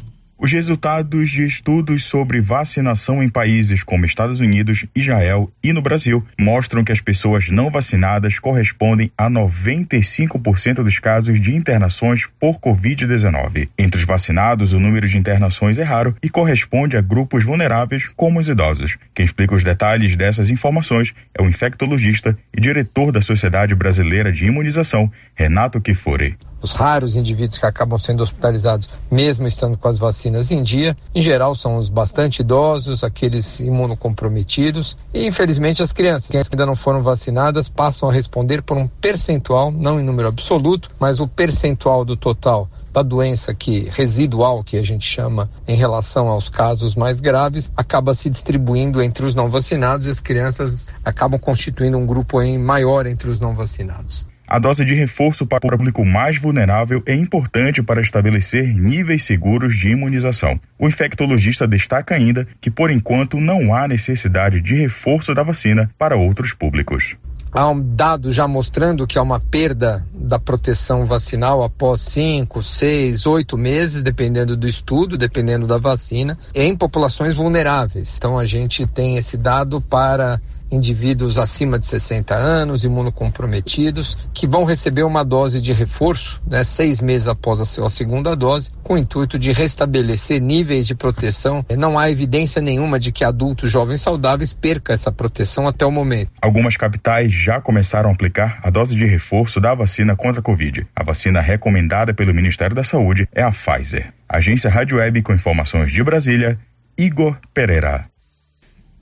Os resultados de estudos sobre vacinação em países como Estados Unidos, Israel e no Brasil mostram que as pessoas não vacinadas correspondem a 95% dos casos de internações por Covid-19. Entre os vacinados, o número de internações é raro e corresponde a grupos vulneráveis, como os idosos. Quem explica os detalhes dessas informações é o infectologista e diretor da Sociedade Brasileira de Imunização, Renato Kifuri os raros indivíduos que acabam sendo hospitalizados, mesmo estando com as vacinas em dia, em geral são os bastante idosos, aqueles imunocomprometidos e, infelizmente, as crianças que ainda não foram vacinadas passam a responder por um percentual, não em número absoluto, mas o percentual do total da doença que residual que a gente chama em relação aos casos mais graves acaba se distribuindo entre os não vacinados e as crianças acabam constituindo um grupo maior entre os não vacinados. A dose de reforço para o público mais vulnerável é importante para estabelecer níveis seguros de imunização. O infectologista destaca ainda que, por enquanto, não há necessidade de reforço da vacina para outros públicos. Há um dado já mostrando que há uma perda da proteção vacinal após 5, 6, 8 meses, dependendo do estudo, dependendo da vacina, em populações vulneráveis. Então a gente tem esse dado para indivíduos acima de 60 anos, imunocomprometidos, que vão receber uma dose de reforço, né, seis meses após a sua segunda dose, com o intuito de restabelecer níveis de proteção. Não há evidência nenhuma de que adultos jovens saudáveis percam essa proteção até o momento. Algumas capitais já começaram a aplicar a dose de reforço da vacina contra a Covid. A vacina recomendada pelo Ministério da Saúde é a Pfizer. Agência Rádio Web com informações de Brasília, Igor Pereira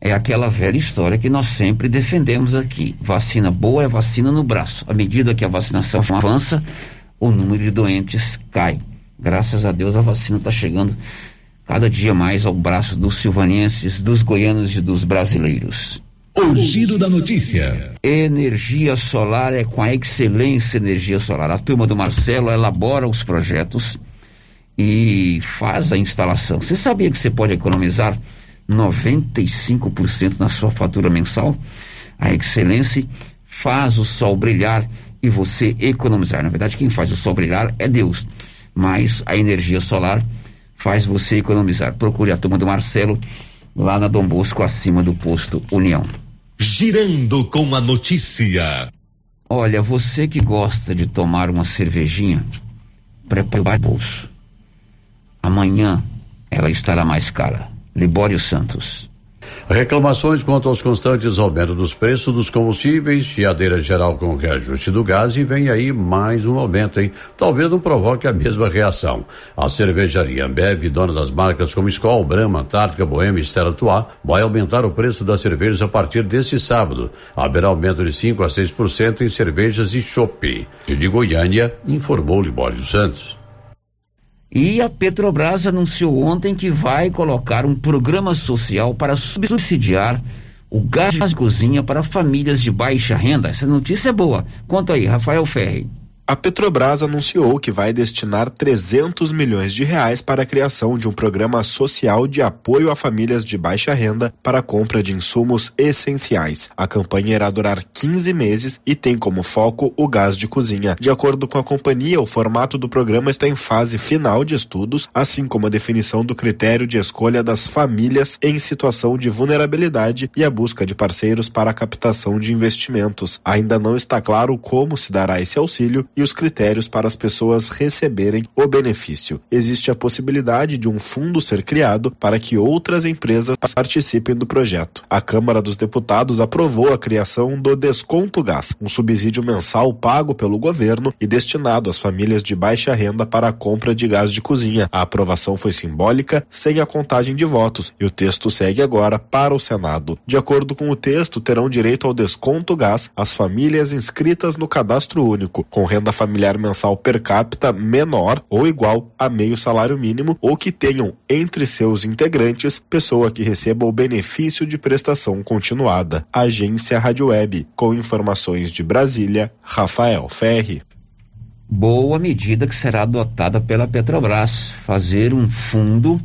é aquela velha história que nós sempre defendemos aqui. Vacina boa é vacina no braço. À medida que a vacinação avança, o número de doentes cai. Graças a Deus a vacina está chegando cada dia mais ao braço dos silvanenses, dos goianos e dos brasileiros. O giro da notícia. Energia solar é com a excelência energia solar. A turma do Marcelo elabora os projetos e faz a instalação. Você sabia que você pode economizar 95% na sua fatura mensal. A Excelência faz o sol brilhar e você economizar. Na verdade, quem faz o sol brilhar é Deus, mas a energia solar faz você economizar. Procure a turma do Marcelo lá na Dom Bosco, acima do posto União. Girando com a notícia. Olha, você que gosta de tomar uma cervejinha, prepare o bolso. Amanhã ela estará mais cara. Libório Santos. Reclamações quanto aos constantes aumentos dos preços dos combustíveis, chiadeira geral com o reajuste do gás e vem aí mais um aumento, hein? Talvez não provoque a mesma reação. A cervejaria Ambev, dona das marcas como Skol, Brahma, Antártica, Boêmia e Stella Artois, vai aumentar o preço das cervejas a partir deste sábado. Haverá aumento de 5 a 6% em cervejas e chopp. De Goiânia, informou Libório Santos. E a Petrobras anunciou ontem que vai colocar um programa social para subsidiar o gás de cozinha para famílias de baixa renda. Essa notícia é boa. Conta aí, Rafael Ferri. A Petrobras anunciou que vai destinar 300 milhões de reais para a criação de um programa social de apoio a famílias de baixa renda para a compra de insumos essenciais. A campanha irá durar 15 meses e tem como foco o gás de cozinha. De acordo com a companhia, o formato do programa está em fase final de estudos, assim como a definição do critério de escolha das famílias em situação de vulnerabilidade e a busca de parceiros para a captação de investimentos. Ainda não está claro como se dará esse auxílio e os critérios para as pessoas receberem o benefício. Existe a possibilidade de um fundo ser criado para que outras empresas participem do projeto. A Câmara dos Deputados aprovou a criação do Desconto Gás, um subsídio mensal pago pelo governo e destinado às famílias de baixa renda para a compra de gás de cozinha. A aprovação foi simbólica, sem a contagem de votos, e o texto segue agora para o Senado. De acordo com o texto, terão direito ao desconto gás as famílias inscritas no cadastro único, com renda renda familiar mensal per capita menor ou igual a meio salário mínimo ou que tenham entre seus integrantes pessoa que receba o benefício de prestação continuada. Agência Rádio Web, com informações de Brasília, Rafael Ferri. Boa medida que será adotada pela Petrobras, fazer um fundo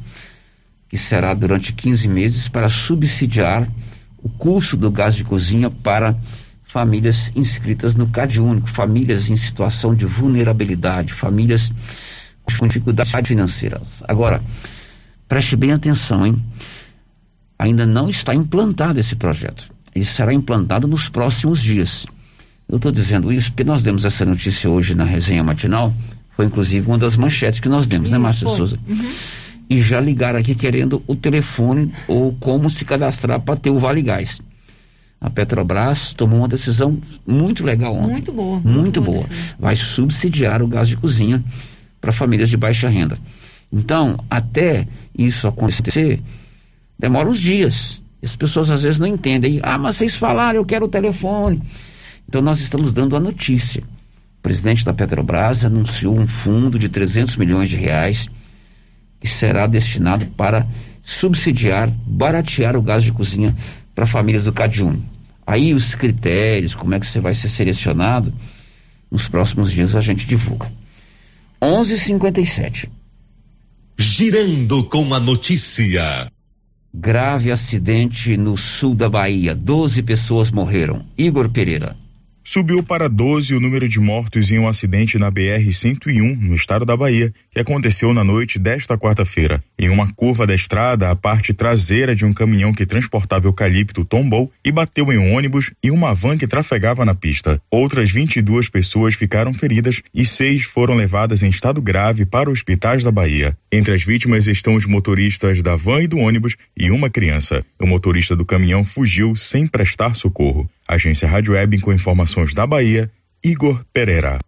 que será durante 15 meses para subsidiar o custo do gás de cozinha para famílias inscritas no CAD único, famílias em situação de vulnerabilidade, famílias com dificuldade financeira. Agora, preste bem atenção, hein? Ainda não está implantado esse projeto. Ele será implantado nos próximos dias. Eu estou dizendo isso porque nós demos essa notícia hoje na resenha matinal. Foi inclusive uma das manchetes que nós demos, né, Márcia Souza? Uhum. E já ligaram aqui querendo o telefone ou como se cadastrar para ter o Vale Gás a Petrobras tomou uma decisão muito legal ontem. Muito boa. Muito, muito boa. Vai subsidiar o gás de cozinha para famílias de baixa renda. Então, até isso acontecer, demora uns dias. As pessoas às vezes não entendem. Ah, mas vocês falaram, eu quero o telefone. Então, nós estamos dando a notícia. O presidente da Petrobras anunciou um fundo de 300 milhões de reais que será destinado para subsidiar, baratear o gás de cozinha para famílias do Cadiune. Aí os critérios, como é que você vai ser selecionado, nos próximos dias a gente divulga. 11:57. Girando com a notícia. Grave acidente no sul da Bahia. 12 pessoas morreram. Igor Pereira. Subiu para 12 o número de mortos em um acidente na BR-101, no estado da Bahia, que aconteceu na noite desta quarta-feira. Em uma curva da estrada, a parte traseira de um caminhão que transportava eucalipto tombou e bateu em um ônibus e uma van que trafegava na pista. Outras 22 pessoas ficaram feridas e seis foram levadas em estado grave para hospitais da Bahia. Entre as vítimas estão os motoristas da van e do ônibus e uma criança. O motorista do caminhão fugiu sem prestar socorro. Agência Rádio Web com informações da Bahia, Igor Pereira.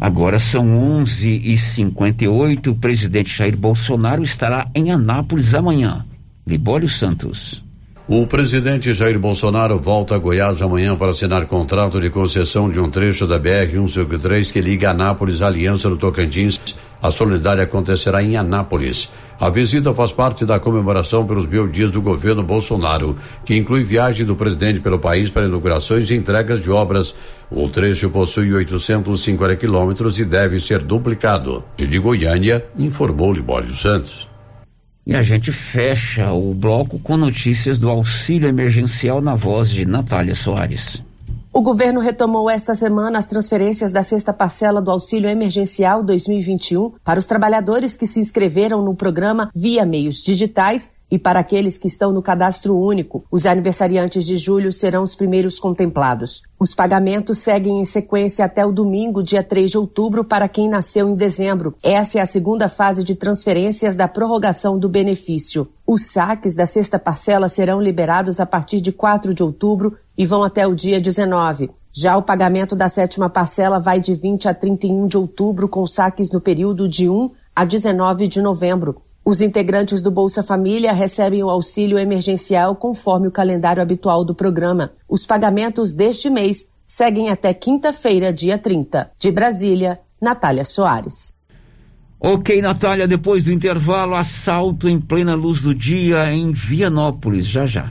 Agora são 11h58. O presidente Jair Bolsonaro estará em Anápolis amanhã. Libório Santos. O presidente Jair Bolsonaro volta a Goiás amanhã para assinar contrato de concessão de um trecho da BR-153 que liga Anápolis à Aliança do Tocantins. A solenidade acontecerá em Anápolis. A visita faz parte da comemoração pelos mil dias do governo Bolsonaro, que inclui viagem do presidente pelo país para inaugurações e entregas de obras. O trecho possui 850 quilômetros e deve ser duplicado. De Goiânia, informou Libório Santos. E a gente fecha o bloco com notícias do auxílio emergencial na voz de Natália Soares. O governo retomou esta semana as transferências da sexta parcela do Auxílio Emergencial 2021 para os trabalhadores que se inscreveram no programa via meios digitais e para aqueles que estão no cadastro único. Os aniversariantes de julho serão os primeiros contemplados. Os pagamentos seguem em sequência até o domingo, dia 3 de outubro, para quem nasceu em dezembro. Essa é a segunda fase de transferências da prorrogação do benefício. Os saques da sexta parcela serão liberados a partir de 4 de outubro e vão até o dia 19. Já o pagamento da sétima parcela vai de 20 a 31 de outubro, com saques no período de 1 a 19 de novembro. Os integrantes do Bolsa Família recebem o auxílio emergencial conforme o calendário habitual do programa. Os pagamentos deste mês seguem até quinta-feira, dia 30. De Brasília, Natália Soares. Ok, Natália, depois do intervalo, assalto em plena luz do dia em Vianópolis, já já.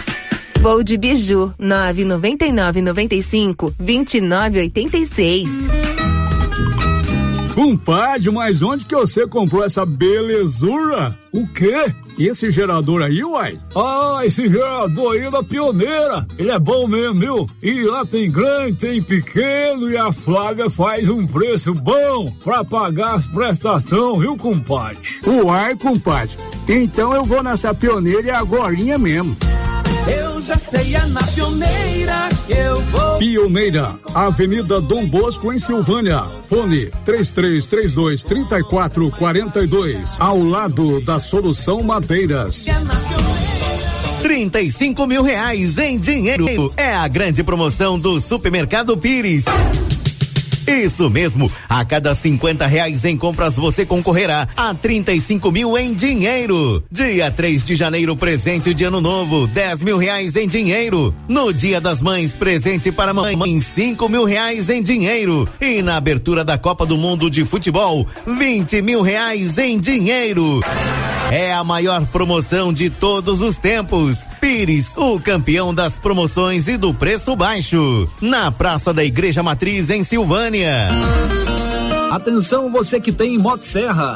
Vou de Biju, 999 95 2986. Compadre, mas onde que você comprou essa belezura? O quê? Esse gerador aí, uai? Ah, esse gerador aí é da Pioneira. Ele é bom mesmo, viu? E lá tem grande, tem pequeno e a Flávia faz um preço bom pra pagar as prestações, viu, compadre? Uai, compadre. Então eu vou nessa Pioneira e agorinha mesmo. Eu já sei, é na pioneira que eu vou. Pioneira, Avenida Dom Bosco, em Silvânia. Fone 3332 3442. Ao lado da Solução Madeiras. 35 mil reais em dinheiro. É a grande promoção do Supermercado Pires. Isso mesmo, a cada 50 reais em compras você concorrerá a 35 mil em dinheiro. Dia 3 de janeiro, presente de ano novo, 10 mil reais em dinheiro. No dia das mães, presente para mãe, 5 mil reais em dinheiro. E na abertura da Copa do Mundo de Futebol, 20 mil reais em dinheiro. É a maior promoção de todos os tempos. Pires, o campeão das promoções e do preço baixo. Na Praça da Igreja Matriz, em Silvânia. Atenção você que tem Motosserra.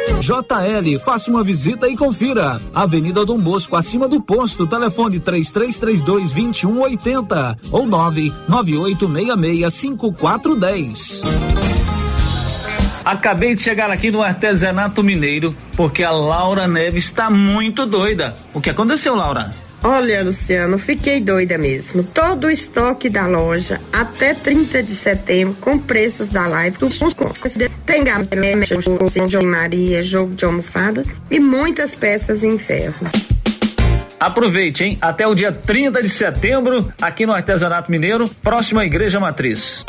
JL, faça uma visita e confira. Avenida Dom Bosco, acima do posto, telefone 3332 2180 ou 99866 5410. Acabei de chegar aqui no artesanato mineiro porque a Laura Neves está muito doida. O que aconteceu, Laura? Olha, Luciano, fiquei doida mesmo. Todo o estoque da loja até 30 de setembro com preços da live. Tem gamela, jogo de Maria, jogo de almofada e muitas peças em ferro. Aproveite, hein? Até o dia 30 de setembro, aqui no Artesanato Mineiro, próxima à Igreja Matriz.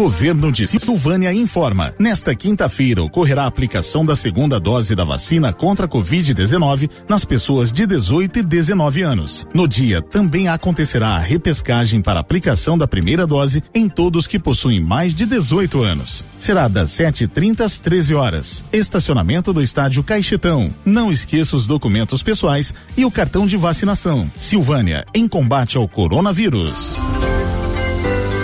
Governo de Silvânia informa. Nesta quinta-feira ocorrerá a aplicação da segunda dose da vacina contra a Covid-19 nas pessoas de 18 e 19 anos. No dia também acontecerá a repescagem para aplicação da primeira dose em todos que possuem mais de 18 anos. Será das 7h30 às 13 horas. Estacionamento do estádio Caixetão. Não esqueça os documentos pessoais e o cartão de vacinação. Silvânia, em combate ao coronavírus.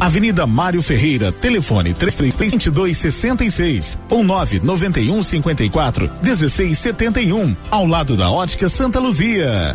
Avenida Mário Ferreira, telefone 332266 ou 991 54 1671, ao lado da Ótica Santa Luzia.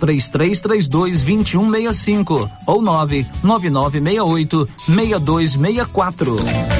3332 2165 ou 99968 6264.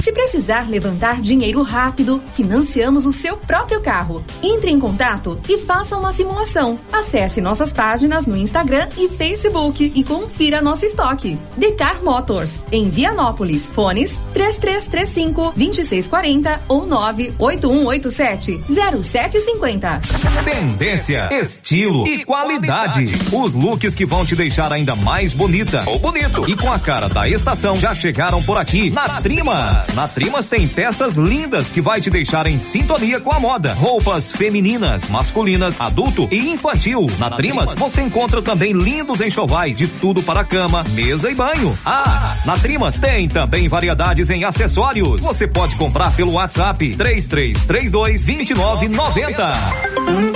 Se precisar levantar dinheiro rápido, financiamos o seu próprio carro. Entre em contato e faça uma simulação. Acesse nossas páginas no Instagram e Facebook e confira nosso estoque. Decar Motors, em Vianópolis. Fones 3335 2640 ou 98187 0750. Tendência, estilo e qualidade. Os looks que vão te deixar ainda mais bonita ou bonito e com a cara da estação já chegaram por aqui na Trimas. Na Trimas tem peças lindas que vai te deixar em sintonia com a moda. Roupas femininas, masculinas, adulto e infantil. Na Trimas você encontra também lindos enxovais de tudo para cama, mesa e banho. Ah, na Trimas tem também variedades em acessórios. Você pode comprar pelo WhatsApp 3332 2990.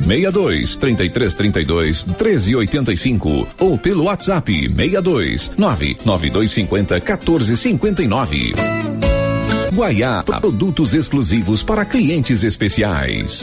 62 33 32 13 85 ou pelo WhatsApp 62 99250 14 59. Guaiá, produtos exclusivos para clientes especiais.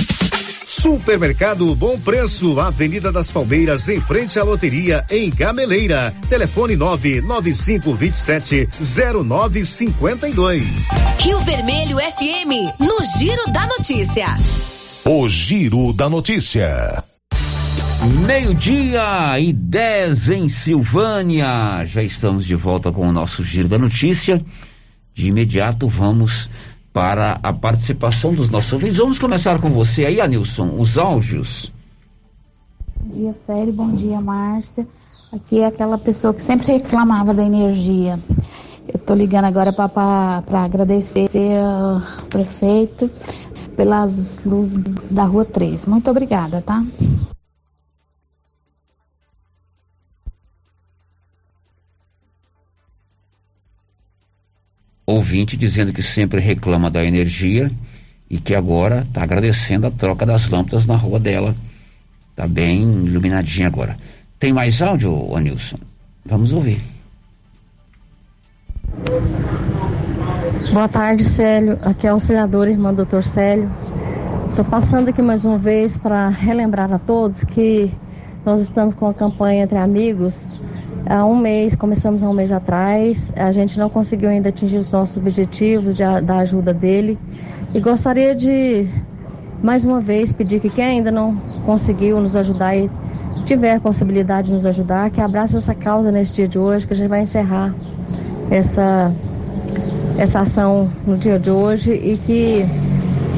Supermercado Bom Preço, Avenida das Palmeiras, em frente à loteria, em Gameleira. Telefone 99527 0952. Rio Vermelho FM, no Giro da Notícia. O Giro da Notícia. Meio-dia e 10 em Silvânia. Já estamos de volta com o nosso Giro da Notícia. De imediato vamos para a participação dos nossos ouvintes. Vamos começar com você aí, Anilson, os áudios. Bom dia, Sério. Bom dia, Márcia. Aqui é aquela pessoa que sempre reclamava da energia. Eu Estou ligando agora para agradecer ao prefeito pelas luzes da Rua 3. Muito obrigada, tá? Ouvinte dizendo que sempre reclama da energia e que agora está agradecendo a troca das lâmpadas na rua dela. Está bem iluminadinha agora. Tem mais áudio, Anilson? Vamos ouvir. Boa tarde, Célio. Aqui é a auxiliadora irmã do Dr. Célio. Estou passando aqui mais uma vez para relembrar a todos que nós estamos com a campanha entre amigos há um mês, começamos há um mês atrás. A gente não conseguiu ainda atingir os nossos objetivos de, da ajuda dele. E gostaria de, mais uma vez, pedir que quem ainda não conseguiu nos ajudar e tiver possibilidade de nos ajudar, que abrace essa causa nesse dia de hoje, que a gente vai encerrar essa, essa ação no dia de hoje e que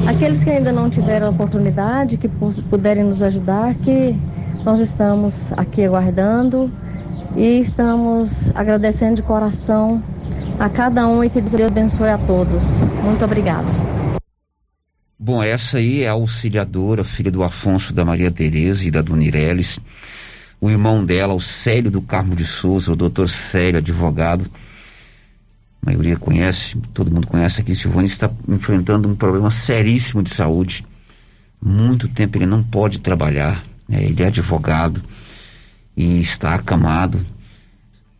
aqueles que ainda não tiveram oportunidade, que puderem nos ajudar, que nós estamos aqui aguardando e estamos agradecendo de coração a cada um e que Deus abençoe a todos. Muito obrigada. Bom, essa aí é a auxiliadora, filha do Afonso, da Maria Tereza e da Dona Ireles. O irmão dela, o Célio do Carmo de Souza, o doutor Célio, advogado. A maioria conhece, todo mundo conhece aqui. Silvani está enfrentando um problema seríssimo de saúde. Muito tempo ele não pode trabalhar. Né? Ele é advogado e está acamado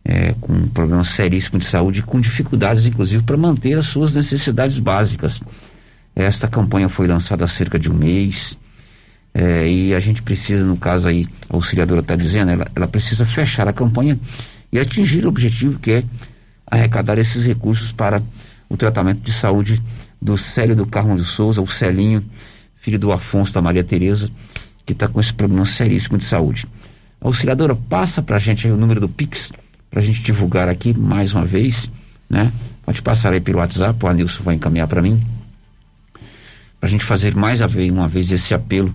é, com um problema seríssimo de saúde, com dificuldades, inclusive, para manter as suas necessidades básicas. Esta campanha foi lançada há cerca de um mês. É, e a gente precisa, no caso aí, a auxiliadora está dizendo, ela, ela precisa fechar a campanha e atingir o objetivo que é arrecadar esses recursos para o tratamento de saúde do Célio do Carmo de Souza, o Celinho, filho do Afonso da Maria Tereza, que está com esse problema seríssimo de saúde. Auxiliadora, passa para a gente o número do Pix, para a gente divulgar aqui mais uma vez, né? Pode passar aí pelo WhatsApp, o Anilson vai encaminhar para mim para a gente fazer mais uma vez esse apelo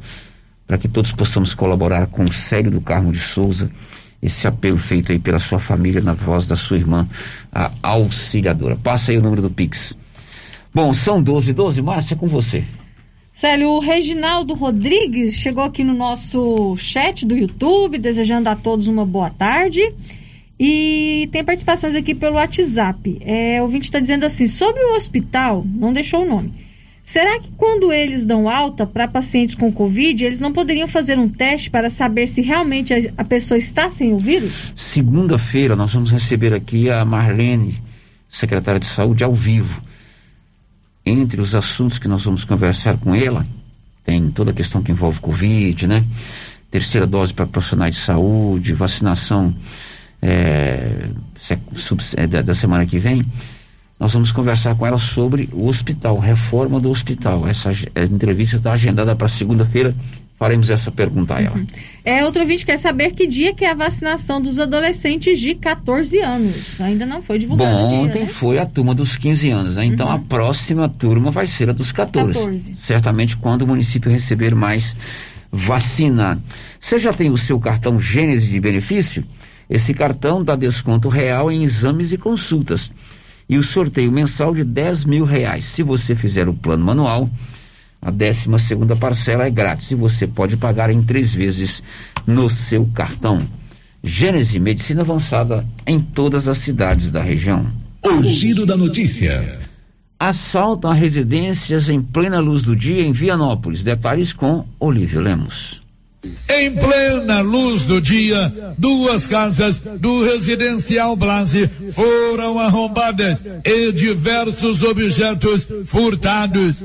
para que todos possamos colaborar com o Célio do Carmo de Souza, esse apelo feito aí pela sua família na voz da sua irmã, a auxiliadora. Passa aí o número do Pix. Bom, são 12 12, Márcia, é com você. Célio, o Reginaldo Rodrigues chegou aqui no nosso chat do YouTube, desejando a todos uma boa tarde. E tem participações aqui pelo WhatsApp. É, o ouvinte está dizendo assim: sobre o hospital, não deixou o nome. Será que quando eles dão alta para pacientes com Covid, eles não poderiam fazer um teste para saber se realmente a, pessoa está sem o vírus? Segunda-feira nós vamos receber aqui a Marlene, secretária de Saúde, ao vivo. Entre os assuntos que nós vamos conversar com ela, tem toda a questão que envolve Covid, né? Terceira dose para profissionais de saúde, vacinação é, da semana que vem nós vamos conversar com ela sobre o hospital, reforma do hospital. Essa entrevista está agendada para segunda-feira. Faremos essa pergunta a ela. Uhum. É, outro vídeo quer saber que dia que é a vacinação dos adolescentes de 14 anos. Ainda não foi divulgado. Bom, dia, ontem né? foi a turma dos 15 anos, né? Então uhum. a próxima turma vai ser a dos 14. 14. Certamente quando o município receber mais vacina. Você já tem o seu cartão Gênese de benefício? Esse cartão dá desconto real em exames e consultas e o sorteio mensal de 10 mil reais. Se você fizer o plano manual, a 12 segunda parcela é grátis e você pode pagar em três vezes no seu cartão. Gênese Medicina Avançada em todas as cidades da região. O giro da notícia. Assaltam a residências em plena luz do dia em Vianópolis. Detalhes com Olívio Lemos. Em plena luz do dia, duas casas do residencial Blase foram arrombadas e diversos objetos furtados.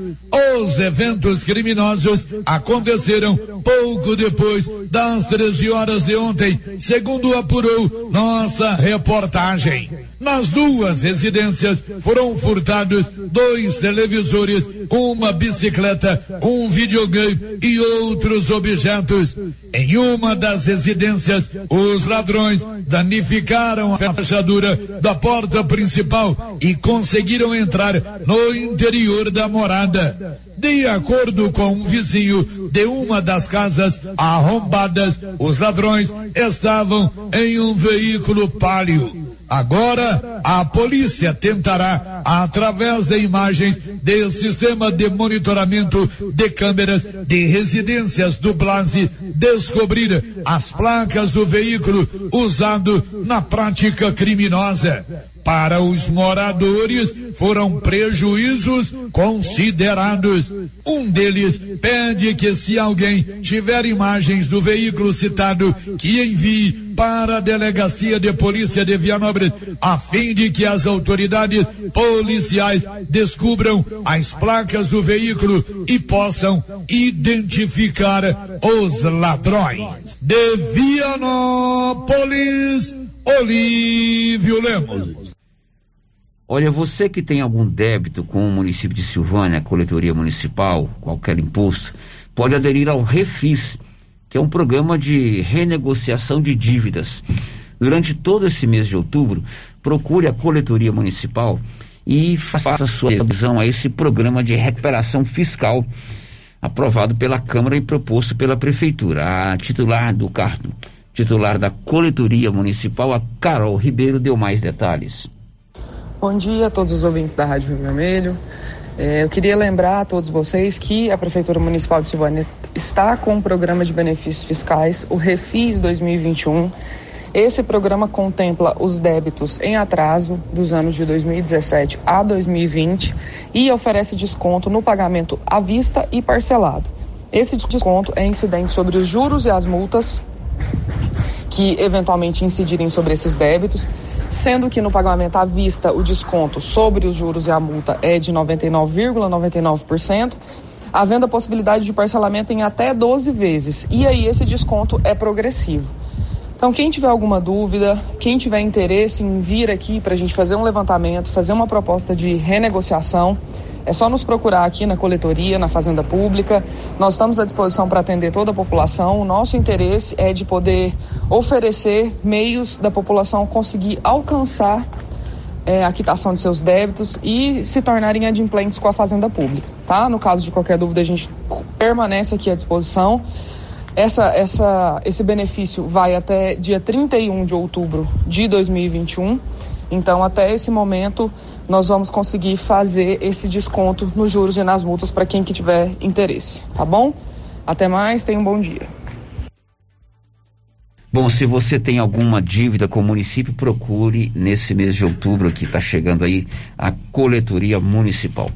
Os eventos criminosos aconteceram pouco depois das 13 horas de ontem, segundo apurou nossa reportagem. Nas duas residências foram furtados dois televisores, uma bicicleta, um videogame e outros objetos. Em uma das residências, os ladrões danificaram a fechadura da porta principal e conseguiram entrar no interior da morada. De acordo com um vizinho de uma das casas arrombadas, os ladrões estavam em um veículo palio. Agora, a polícia tentará, através de imagens do sistema de monitoramento de câmeras de residências do Blase, descobrir as placas do veículo usado na prática criminosa. Para os moradores foram prejuízos considerados. Um deles pede que se alguém tiver imagens do veículo citado, que envie para a delegacia de polícia de Vianópolis, a fim de que as autoridades policiais descubram as placas do veículo e possam identificar os ladrões. De Vianópolis, Olívio Lemos. Olha, você que tem algum débito com o município de Silvânia, coletoria municipal, qualquer imposto, pode aderir ao Refis, que é um programa de renegociação de dívidas. Durante todo esse mês de outubro, procure a coletoria municipal e faça sua adesão a esse programa de recuperação fiscal aprovado pela Câmara e proposto pela Prefeitura. A titular do cargo, titular da coletoria municipal, a Carol Ribeiro, deu mais detalhes. Bom dia a todos os ouvintes da Rádio Rio Vermelho. É, eu queria lembrar a todos vocês que a Prefeitura Municipal de Silvânia está com um programa de benefícios fiscais, o Refis 2021. Esse programa contempla os débitos em atraso dos anos de 2017 a 2020 e oferece desconto no pagamento à vista e parcelado. Esse desconto é incidente sobre os juros e as multas que eventualmente incidirem sobre esses débitos, sendo que no pagamento à vista o desconto sobre os juros e a multa é de 99,99%, havendo a possibilidade de parcelamento em até 12 vezes. E aí esse desconto é progressivo. Então, quem tiver alguma dúvida, quem tiver interesse em vir aqui para a gente fazer um levantamento, fazer uma proposta de renegociação, é só nos procurar aqui na coletoria, na Fazenda Pública. Nós estamos à disposição para atender toda a população. O nosso interesse é de poder oferecer meios da população conseguir alcançar é, a quitação de seus débitos e se tornarem adimplentes com a Fazenda Pública, tá? No caso de qualquer dúvida, a gente permanece aqui à disposição. Essa, essa, esse benefício vai até dia 31 de outubro de 2021. Então, até esse momento, nós vamos conseguir fazer esse desconto nos juros e nas multas para quem que tiver interesse, tá bom? Até mais, tenha um bom dia. Bom, se você tem alguma dívida com o município, procure nesse mês de outubro que está chegando aí a coletoria municipal.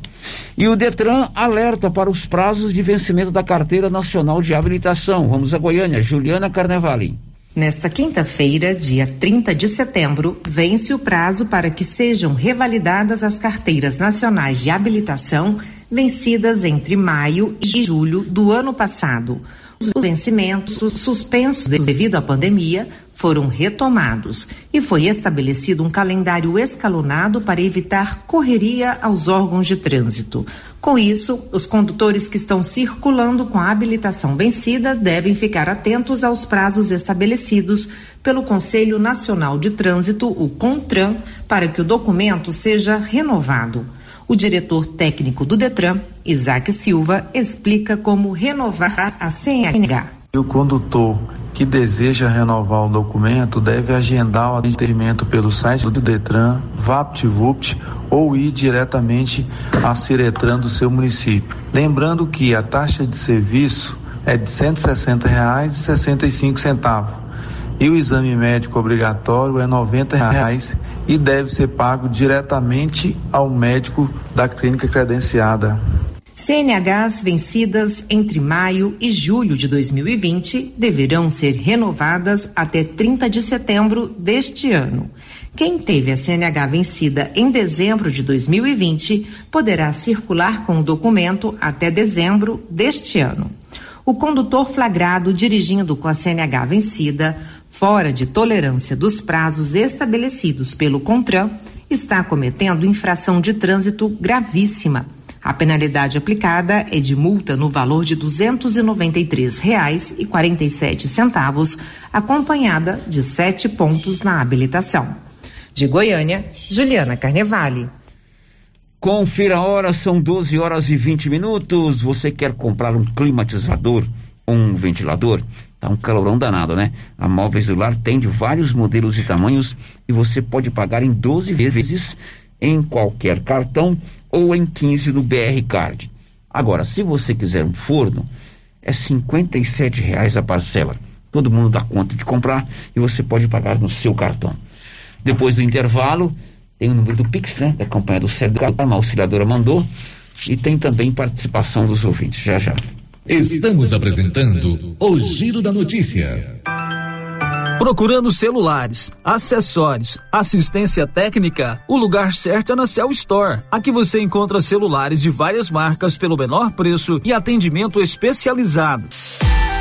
E o Detran alerta para os prazos de vencimento da carteira nacional de habilitação. Vamos a Goiânia, Juliana Carnevali. Nesta quinta-feira, dia 30 de setembro, vence o prazo para que sejam revalidadas as carteiras nacionais de habilitação vencidas entre maio e julho do ano passado. Os vencimentos suspensos devido à pandemia foram retomados e foi estabelecido um calendário escalonado para evitar correria aos órgãos de trânsito. Com isso, os condutores que estão circulando com a habilitação vencida devem ficar atentos aos prazos estabelecidos pelo Conselho Nacional de Trânsito, o CONTRAN, para que o documento seja renovado. O diretor técnico do Detran, Isaac Silva, explica como renovar a CNH. O condutor que deseja renovar o documento deve agendar o atendimento pelo site do Detran, VaptVupt ou ir diretamente à Ciretran do seu município. Lembrando que a taxa de serviço é de R$ 160,65 e o exame médico obrigatório é 90 reais e deve ser pago diretamente ao médico da clínica credenciada. CNHs vencidas entre maio e julho de 2020 deverão ser renovadas até 30 de setembro deste ano. Quem teve a CNH vencida em dezembro de 2020 poderá circular com o documento até dezembro deste ano. O condutor flagrado dirigindo com a CNH vencida, fora de tolerância dos prazos estabelecidos pelo CONTRAN, está cometendo infração de trânsito gravíssima. A penalidade aplicada é de multa no valor de R$ 293,47, acompanhada de sete pontos na habilitação. De Goiânia, Juliana Carnevale. Confira a hora, são 12 horas e 20 minutos. Você quer comprar um climatizador um ventilador? Tá um calorão danado, né? A Móveis do Lar tem de vários modelos e tamanhos e você pode pagar em 12 vezes em qualquer cartão ou em 15 do BR Card. Agora, se você quiser um forno, é R$ reais a parcela. Todo mundo dá conta de comprar e você pode pagar no seu cartão. Depois do intervalo, tem o número do Pix, né? Da campanha do Sérgio a auxiliadora mandou. E tem também participação dos ouvintes. Já já. Estamos apresentando o Giro da Notícia. Procurando celulares, acessórios, assistência técnica, o lugar certo é na Cell Store. Aqui você encontra celulares de várias marcas pelo menor preço e atendimento especializado.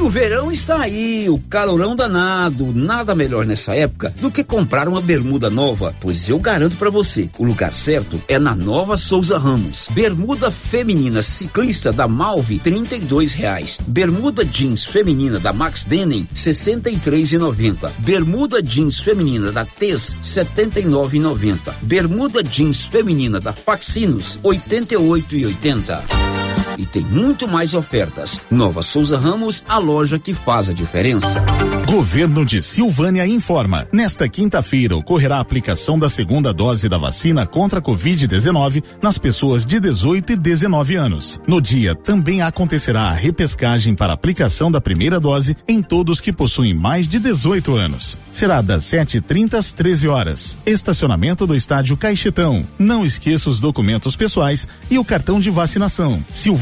O verão está aí, o calorão danado. Nada melhor nessa época do que comprar uma bermuda nova, pois eu garanto para você, o lugar certo é na Nova Souza Ramos. Bermuda feminina ciclista da Malve, trinta e reais. Bermuda jeans feminina da Max Denim, sessenta e e. Bermuda jeans feminina da Tez, setenta e e. Bermuda jeans feminina da Faxinos, oitenta e e tem muito mais ofertas. Nova Souza Ramos, a loja que faz a diferença. Governo de Silvânia informa. Nesta quinta-feira ocorrerá a aplicação da segunda dose da vacina contra a Covid-19 nas pessoas de 18 e 19 anos. No dia também acontecerá a repescagem para aplicação da primeira dose em todos que possuem mais de 18 anos. Será das 7h30 às 13 horas. Estacionamento do estádio Caixetão. Não esqueça os documentos pessoais e o cartão de vacinação. Silvânia,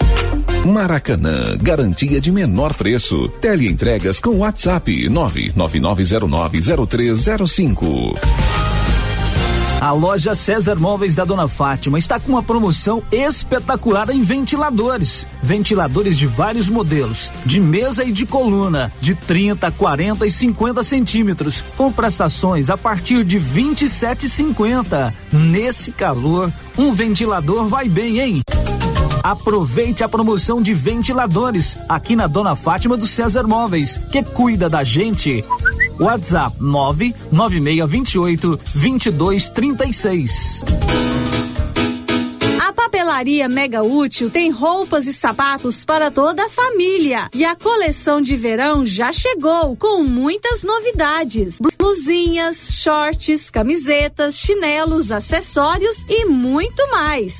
Maracanã, garantia de menor preço. Teleentregas com WhatsApp 999090305. A loja César Móveis da Dona Fátima está com uma promoção espetacular em ventiladores. Ventiladores de vários modelos, de mesa e de coluna, de 30, 40 e 50 centímetros, com prestações a partir de 27,50. Nesse calor, um ventilador vai bem, hein? Aproveite a promoção de ventiladores aqui na Dona Fátima do César Móveis, que cuida da gente. WhatsApp 99628 2236. A papelaria Mega Útil tem roupas e sapatos para toda a família. E a coleção de verão já chegou com muitas novidades: blusinhas, shorts, camisetas, chinelos, acessórios e muito mais.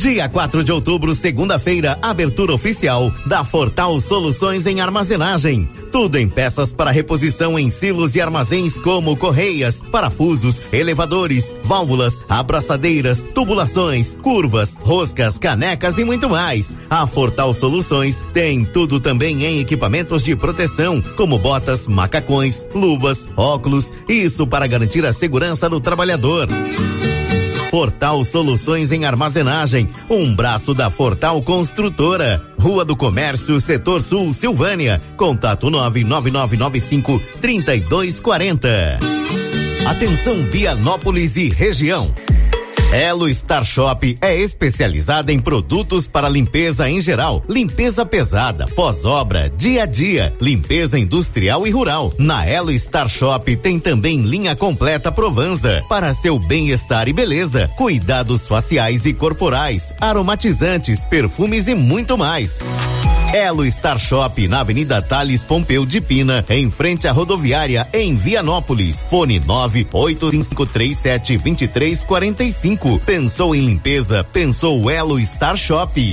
Dia 4 de outubro, segunda-feira, abertura oficial da Fortal Soluções em Armazenagem. Tudo em peças para reposição em silos e armazéns como correias, parafusos, elevadores, válvulas, abraçadeiras, tubulações, curvas, roscas, canecas e muito mais. A Fortal Soluções tem tudo também em equipamentos de proteção, como botas, macacões, luvas, óculos, isso para garantir a segurança do trabalhador. Fortal Soluções em Armazenagem, um braço da Fortal Construtora. Rua do Comércio, Setor Sul, Silvânia. Contato 99995 3240. Atenção Vianópolis e região. Elo Star Shop é especializada em produtos para limpeza em geral, limpeza pesada, pós-obra, dia a dia, limpeza industrial e rural. Na Elo Star Shop tem também linha completa Provanza para seu bem-estar e beleza, cuidados faciais e corporais, aromatizantes, perfumes e muito mais. Elo Star Shop na Avenida Thales Pompeu de Pina, em frente à rodoviária em Vianópolis. Fone 985372345. Pensou em limpeza? Pensou Elo Star Shop.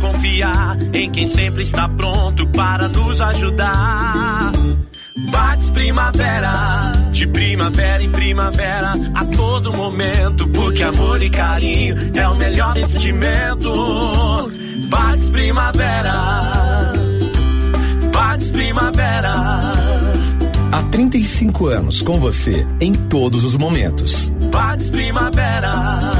confiar em quem sempre está pronto para nos ajudar. Bate primavera, de primavera em primavera, a todo momento, porque amor e carinho é o melhor sentimento. Bate primavera, bate primavera. Há 35 anos com você em todos os momentos. Bate primavera.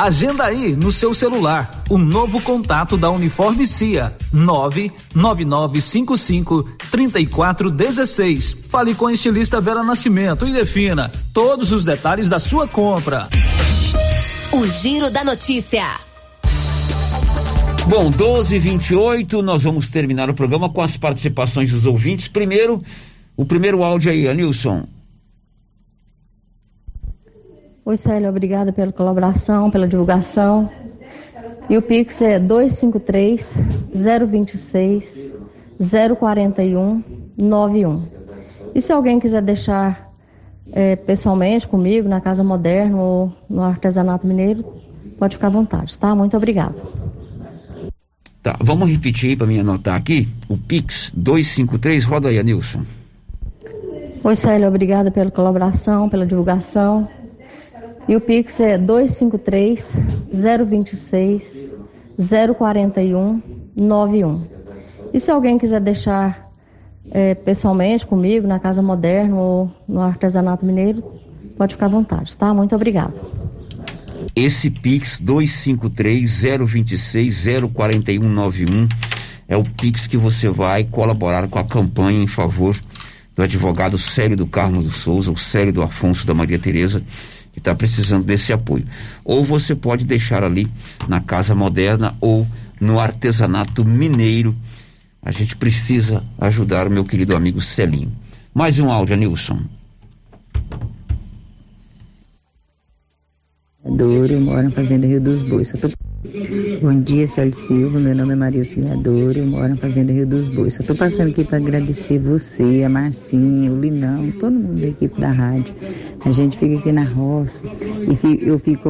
Agenda aí no seu celular o novo contato da Uniforme CIA 99955 3416. Fale com a estilista Vera Nascimento e defina todos os detalhes da sua compra. O Giro da Notícia. Bom, 12 h 28 nós vamos terminar o programa com as participações dos ouvintes. Primeiro, o primeiro áudio aí, Anilson. Oi, Célio, obrigada pela colaboração, pela divulgação. E o Pix é 253 026 041 91. E se alguém quiser deixar é, pessoalmente comigo, na Casa Moderna ou no Artesanato Mineiro, pode ficar à vontade, tá? Muito obrigada. Tá, vamos repetir aí para mim anotar aqui. O Pix 253, roda aí, Anilson. Oi, Célio, obrigada pela colaboração, pela divulgação. E o Pix é 253 026 041 91. E se alguém quiser deixar é, pessoalmente comigo, na Casa Moderna ou no Artesanato Mineiro, pode ficar à vontade, tá? Muito obrigada. Esse Pix 253-026-04191 é o Pix que você vai colaborar com a campanha em favor do advogado Célio do Carmo do Souza, o Célio do Afonso da Maria Tereza, que está precisando desse apoio. Ou você pode deixar ali na Casa Moderna ou no Artesanato Mineiro. A gente precisa ajudar o meu querido amigo Celinho. Mais um áudio, Nilson. Eu moro na Fazenda Rio dos Bois. Tô... Bom dia, Célio Silva. Meu nome é Maria Auxiliadora, eu moro na Fazenda Rio dos Bois. Só tô passando aqui para agradecer você, a Marcinha, o Linão, todo mundo da equipe da rádio. A gente fica aqui na roça e eu fico